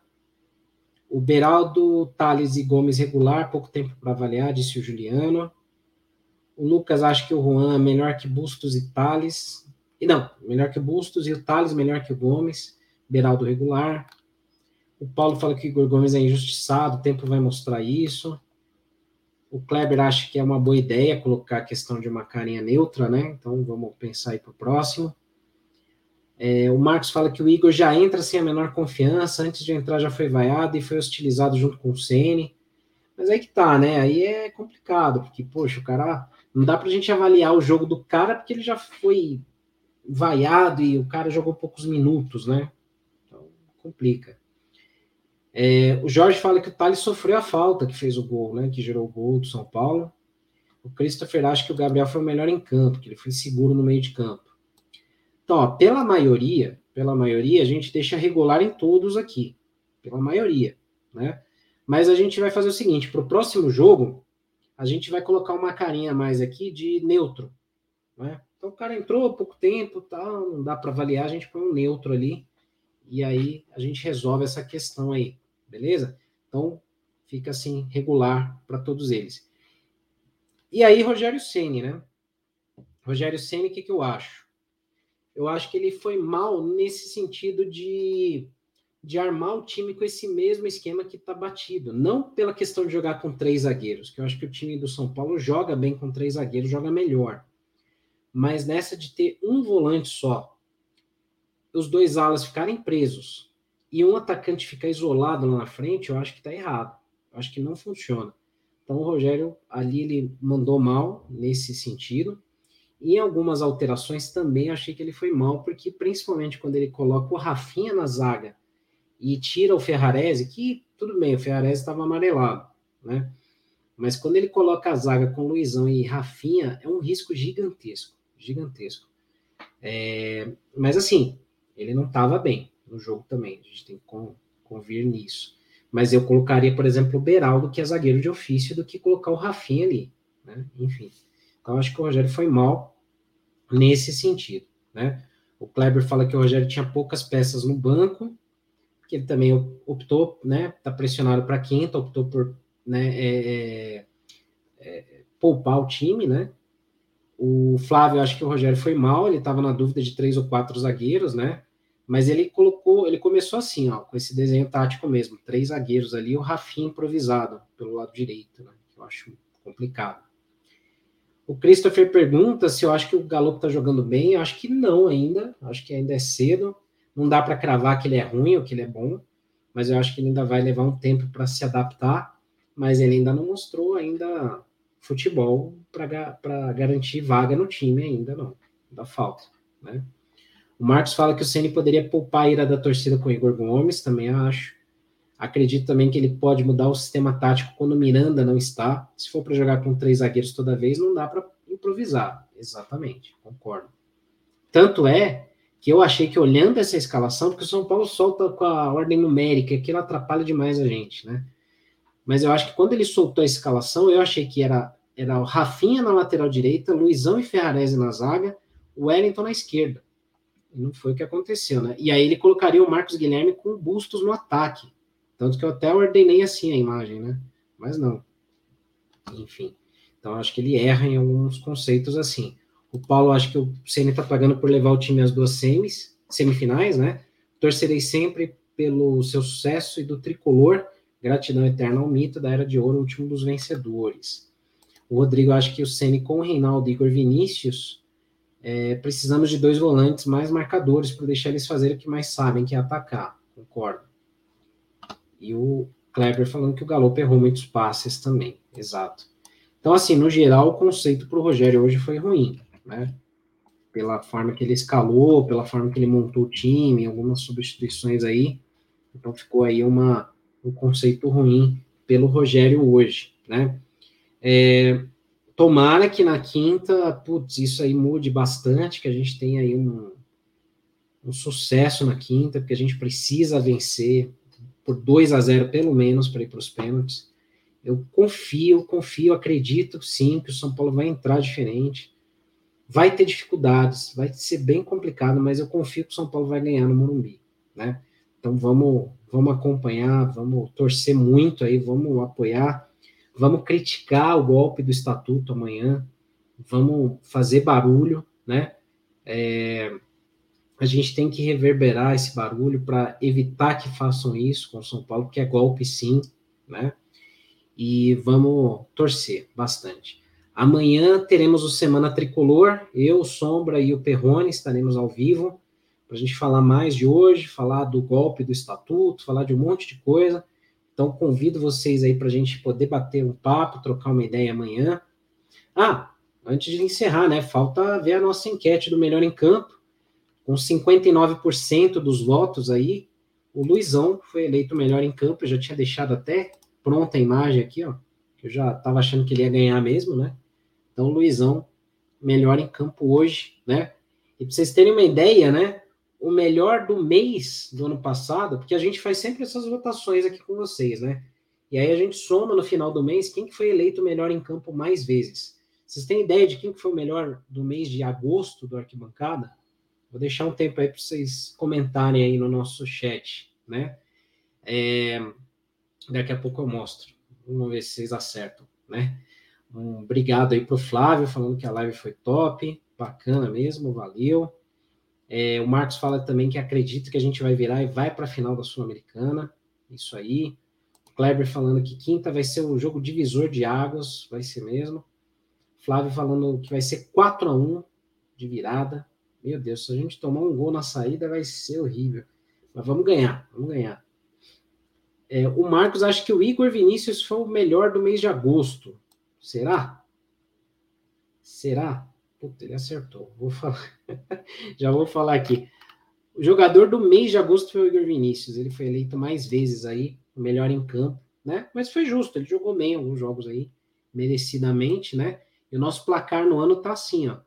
O Beraldo, Thales e Gomes regular, pouco tempo para avaliar, disse o Juliano. O Lucas acha que o Juan é melhor que Bustos e Thales. E não, melhor que Bustos e o Thales melhor que o Gomes. Beraldo regular. O Paulo fala que o Igor Gomes é injustiçado, o tempo vai mostrar isso. O Kleber acha que é uma boa ideia colocar a questão de uma carinha neutra, né? Então vamos pensar aí para o próximo. É, o Marcos fala que o Igor já entra sem a menor confiança, antes de entrar já foi vaiado e foi hostilizado junto com o Ceni. Mas aí que tá, né? Aí é complicado, porque, poxa, o cara. Não dá pra gente avaliar o jogo do cara porque ele já foi vaiado e o cara jogou poucos minutos, né? Então, complica. É, o Jorge fala que o Thales sofreu a falta que fez o gol, né? Que gerou o gol do São Paulo. O Christopher acha que o Gabriel foi o melhor em campo, que ele foi seguro no meio de campo. Então, ó, pela maioria, pela maioria, a gente deixa regular em todos aqui. Pela maioria, né? Mas a gente vai fazer o seguinte: para o próximo jogo, a gente vai colocar uma carinha mais aqui de neutro. Né? Então, o cara entrou há pouco tempo, tal, não dá para avaliar, a gente põe um neutro ali. E aí a gente resolve essa questão aí, beleza? Então, fica assim, regular para todos eles. E aí, Rogério Ceni, né? Rogério Ceni, o que, que eu acho? Eu acho que ele foi mal nesse sentido de, de armar o time com esse mesmo esquema que está batido. Não pela questão de jogar com três zagueiros, que eu acho que o time do São Paulo joga bem com três zagueiros, joga melhor. Mas nessa de ter um volante só, os dois alas ficarem presos e um atacante ficar isolado lá na frente, eu acho que está errado. Eu acho que não funciona. Então o Rogério ali ele mandou mal nesse sentido. Em algumas alterações também achei que ele foi mal, porque principalmente quando ele coloca o Rafinha na zaga e tira o Ferrarese, que tudo bem, o Ferrarese estava amarelado, né? Mas quando ele coloca a zaga com Luizão e Rafinha, é um risco gigantesco, gigantesco. É, mas assim, ele não estava bem no jogo também, a gente tem que convir nisso. Mas eu colocaria, por exemplo, o Beraldo, que é zagueiro de ofício, do que colocar o Rafinha ali, né? Enfim. Então acho que o Rogério foi mal nesse sentido, né? O Kleber fala que o Rogério tinha poucas peças no banco, que ele também optou, né? Tá pressionado para quinta, optou por, né? É, é, é, poupar o time, né? O Flávio, acho que o Rogério foi mal, ele estava na dúvida de três ou quatro zagueiros, né? Mas ele colocou, ele começou assim, ó, com esse desenho tático mesmo, três zagueiros ali, o Rafinha improvisado pelo lado direito, né? Que eu acho complicado. O Christopher pergunta se eu acho que o Galo está jogando bem. Eu acho que não ainda. Acho que ainda é cedo. Não dá para cravar que ele é ruim ou que ele é bom, mas eu acho que ele ainda vai levar um tempo para se adaptar. Mas ele ainda não mostrou ainda futebol para garantir vaga no time ainda não. Ainda falta, né? O Marcos fala que o Ceni poderia poupar a ira da torcida com o Igor Gomes, também acho. Acredito também que ele pode mudar o sistema tático quando o Miranda não está. Se for para jogar com três zagueiros toda vez, não dá para improvisar. Exatamente, concordo. Tanto é que eu achei que olhando essa escalação, porque o São Paulo solta com a ordem numérica, aquilo atrapalha demais a gente, né? Mas eu acho que quando ele soltou a escalação, eu achei que era, era o Rafinha na lateral direita, Luizão e Ferrarese na zaga, o Wellington na esquerda. E não foi o que aconteceu, né? E aí ele colocaria o Marcos Guilherme com bustos no ataque. Tanto que eu até ordenei assim a imagem, né? Mas não. Enfim. Então acho que ele erra em alguns conceitos assim. O Paulo acho que o Ceni está pagando por levar o time às duas semis, semifinais, né? Torcerei sempre pelo seu sucesso e do tricolor. Gratidão eterna ao mito da Era de Ouro, último dos vencedores. O Rodrigo acha que o Ceni com o Reinaldo Igor Vinícius é, precisamos de dois volantes mais marcadores para deixar eles fazerem o que mais sabem, que é atacar. Concordo. E o Kleber falando que o Galo errou muitos passes também. Exato. Então, assim, no geral, o conceito para o Rogério hoje foi ruim, né? Pela forma que ele escalou, pela forma que ele montou o time, algumas substituições aí. Então, ficou aí uma, um conceito ruim pelo Rogério hoje, né? É, tomara que na quinta, putz, isso aí mude bastante, que a gente tenha aí um, um sucesso na quinta, porque a gente precisa vencer, por 2 a 0 pelo menos para ir para os pênaltis. Eu confio, confio, acredito sim que o São Paulo vai entrar diferente. Vai ter dificuldades, vai ser bem complicado, mas eu confio que o São Paulo vai ganhar no Morumbi, né? Então vamos, vamos acompanhar, vamos torcer muito aí, vamos apoiar, vamos criticar o golpe do estatuto amanhã, vamos fazer barulho, né? É, a gente tem que reverberar esse barulho para evitar que façam isso com São Paulo, que é golpe sim, né? e vamos torcer bastante. Amanhã teremos o Semana Tricolor, eu, Sombra e o Perrone estaremos ao vivo para a gente falar mais de hoje, falar do golpe do estatuto, falar de um monte de coisa. Então convido vocês aí para a gente poder bater um papo, trocar uma ideia amanhã. Ah, antes de encerrar, né? Falta ver a nossa enquete do Melhor em Campo. Com 59% dos votos aí, o Luizão foi eleito melhor em campo. Eu já tinha deixado até pronta a imagem aqui, ó. Eu já estava achando que ele ia ganhar mesmo, né? Então, Luizão, melhor em campo hoje, né? E para vocês terem uma ideia, né? O melhor do mês do ano passado, porque a gente faz sempre essas votações aqui com vocês, né? E aí a gente soma no final do mês quem que foi eleito melhor em campo mais vezes. Vocês têm ideia de quem que foi o melhor do mês de agosto do Arquibancada? Vou deixar um tempo aí para vocês comentarem aí no nosso chat, né? É, daqui a pouco eu mostro. Vamos ver se vocês acertam, né? Um obrigado aí para o Flávio, falando que a live foi top, bacana mesmo, valeu. É, o Marcos fala também que acredita que a gente vai virar e vai para a final da Sul-Americana. Isso aí. O Kleber falando que quinta vai ser o jogo divisor de águas, vai ser mesmo. Flávio falando que vai ser 4 a 1 de virada. Meu Deus, se a gente tomar um gol na saída vai ser horrível. Mas vamos ganhar, vamos ganhar. É, o Marcos acha que o Igor Vinícius foi o melhor do mês de agosto. Será? Será? Puta, ele acertou. Vou falar. Já vou falar aqui. O jogador do mês de agosto foi o Igor Vinícius. Ele foi eleito mais vezes aí, melhor em campo, né? Mas foi justo, ele jogou bem alguns jogos aí, merecidamente, né? E o nosso placar no ano tá assim, ó.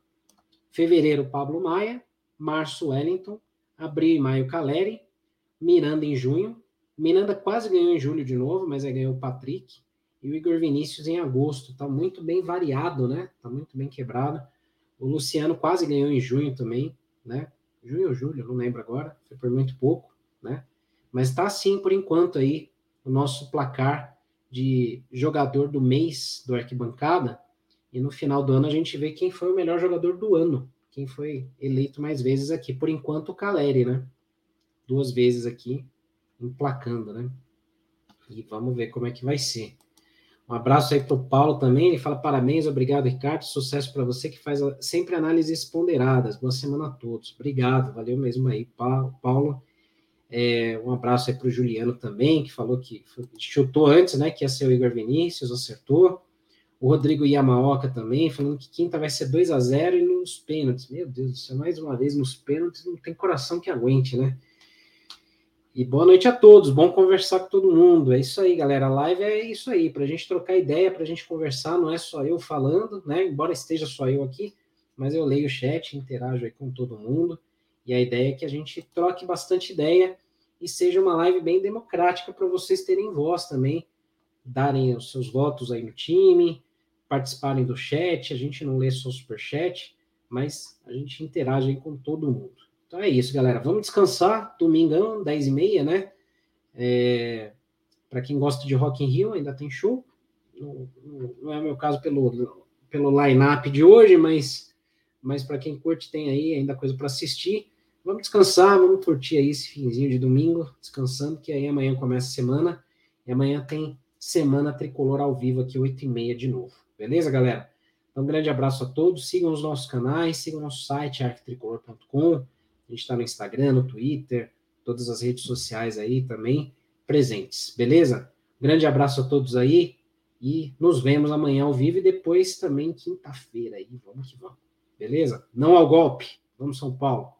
Fevereiro, Pablo Maia. Março, Wellington. Abril e maio, Caleri. Miranda em junho. Miranda quase ganhou em julho de novo, mas aí ganhou o Patrick e o Igor Vinícius em agosto. Está muito bem variado, né? Está muito bem quebrado. O Luciano quase ganhou em junho também, né? Junho ou julho, não lembro agora, foi por muito pouco, né? Mas está assim por enquanto aí o nosso placar de jogador do mês do arquibancada. E no final do ano a gente vê quem foi o melhor jogador do ano, quem foi eleito mais vezes aqui. Por enquanto, o Caleri, né? Duas vezes aqui, emplacando, né? E vamos ver como é que vai ser. Um abraço aí para o Paulo também. Ele fala parabéns, obrigado, Ricardo. Sucesso para você que faz sempre análises ponderadas. Boa semana a todos. Obrigado, valeu mesmo aí, Paulo. É, um abraço aí para o Juliano também, que falou que chutou antes, né? Que ia ser o Igor Vinícius, acertou. O Rodrigo Yamaoka também, falando que quinta vai ser 2 a 0 e nos pênaltis. Meu Deus do céu, mais uma vez nos pênaltis, não tem coração que aguente, né? E boa noite a todos, bom conversar com todo mundo. É isso aí, galera. A live é isso aí, para a gente trocar ideia, para a gente conversar. Não é só eu falando, né? Embora esteja só eu aqui, mas eu leio o chat, interajo aí com todo mundo. E a ideia é que a gente troque bastante ideia e seja uma live bem democrática para vocês terem voz também, darem os seus votos aí no time, participarem do chat. A gente não lê só o superchat, mas a gente interage com todo mundo. Então é isso, galera. Vamos descansar. Domingão, 10h30, né? É, Para quem gosta de Rock in Rio, ainda tem show. Não, não é o meu caso pelo, pelo line-up de hoje, mas, mas para quem curte, tem aí ainda coisa para assistir. Vamos descansar, vamos curtir aí esse finzinho de domingo, descansando, que aí amanhã começa a semana. E amanhã tem Semana Tricolor ao vivo aqui, 8h30 de novo. Beleza, galera? Então, um grande abraço a todos. Sigam os nossos canais, sigam o nosso site, arquitricolor.com a gente está no Instagram, no Twitter, todas as redes sociais aí também presentes, beleza? Grande abraço a todos aí e nos vemos amanhã ao vivo e depois também quinta-feira aí, vamos que vamos, beleza? Não ao golpe, vamos São Paulo.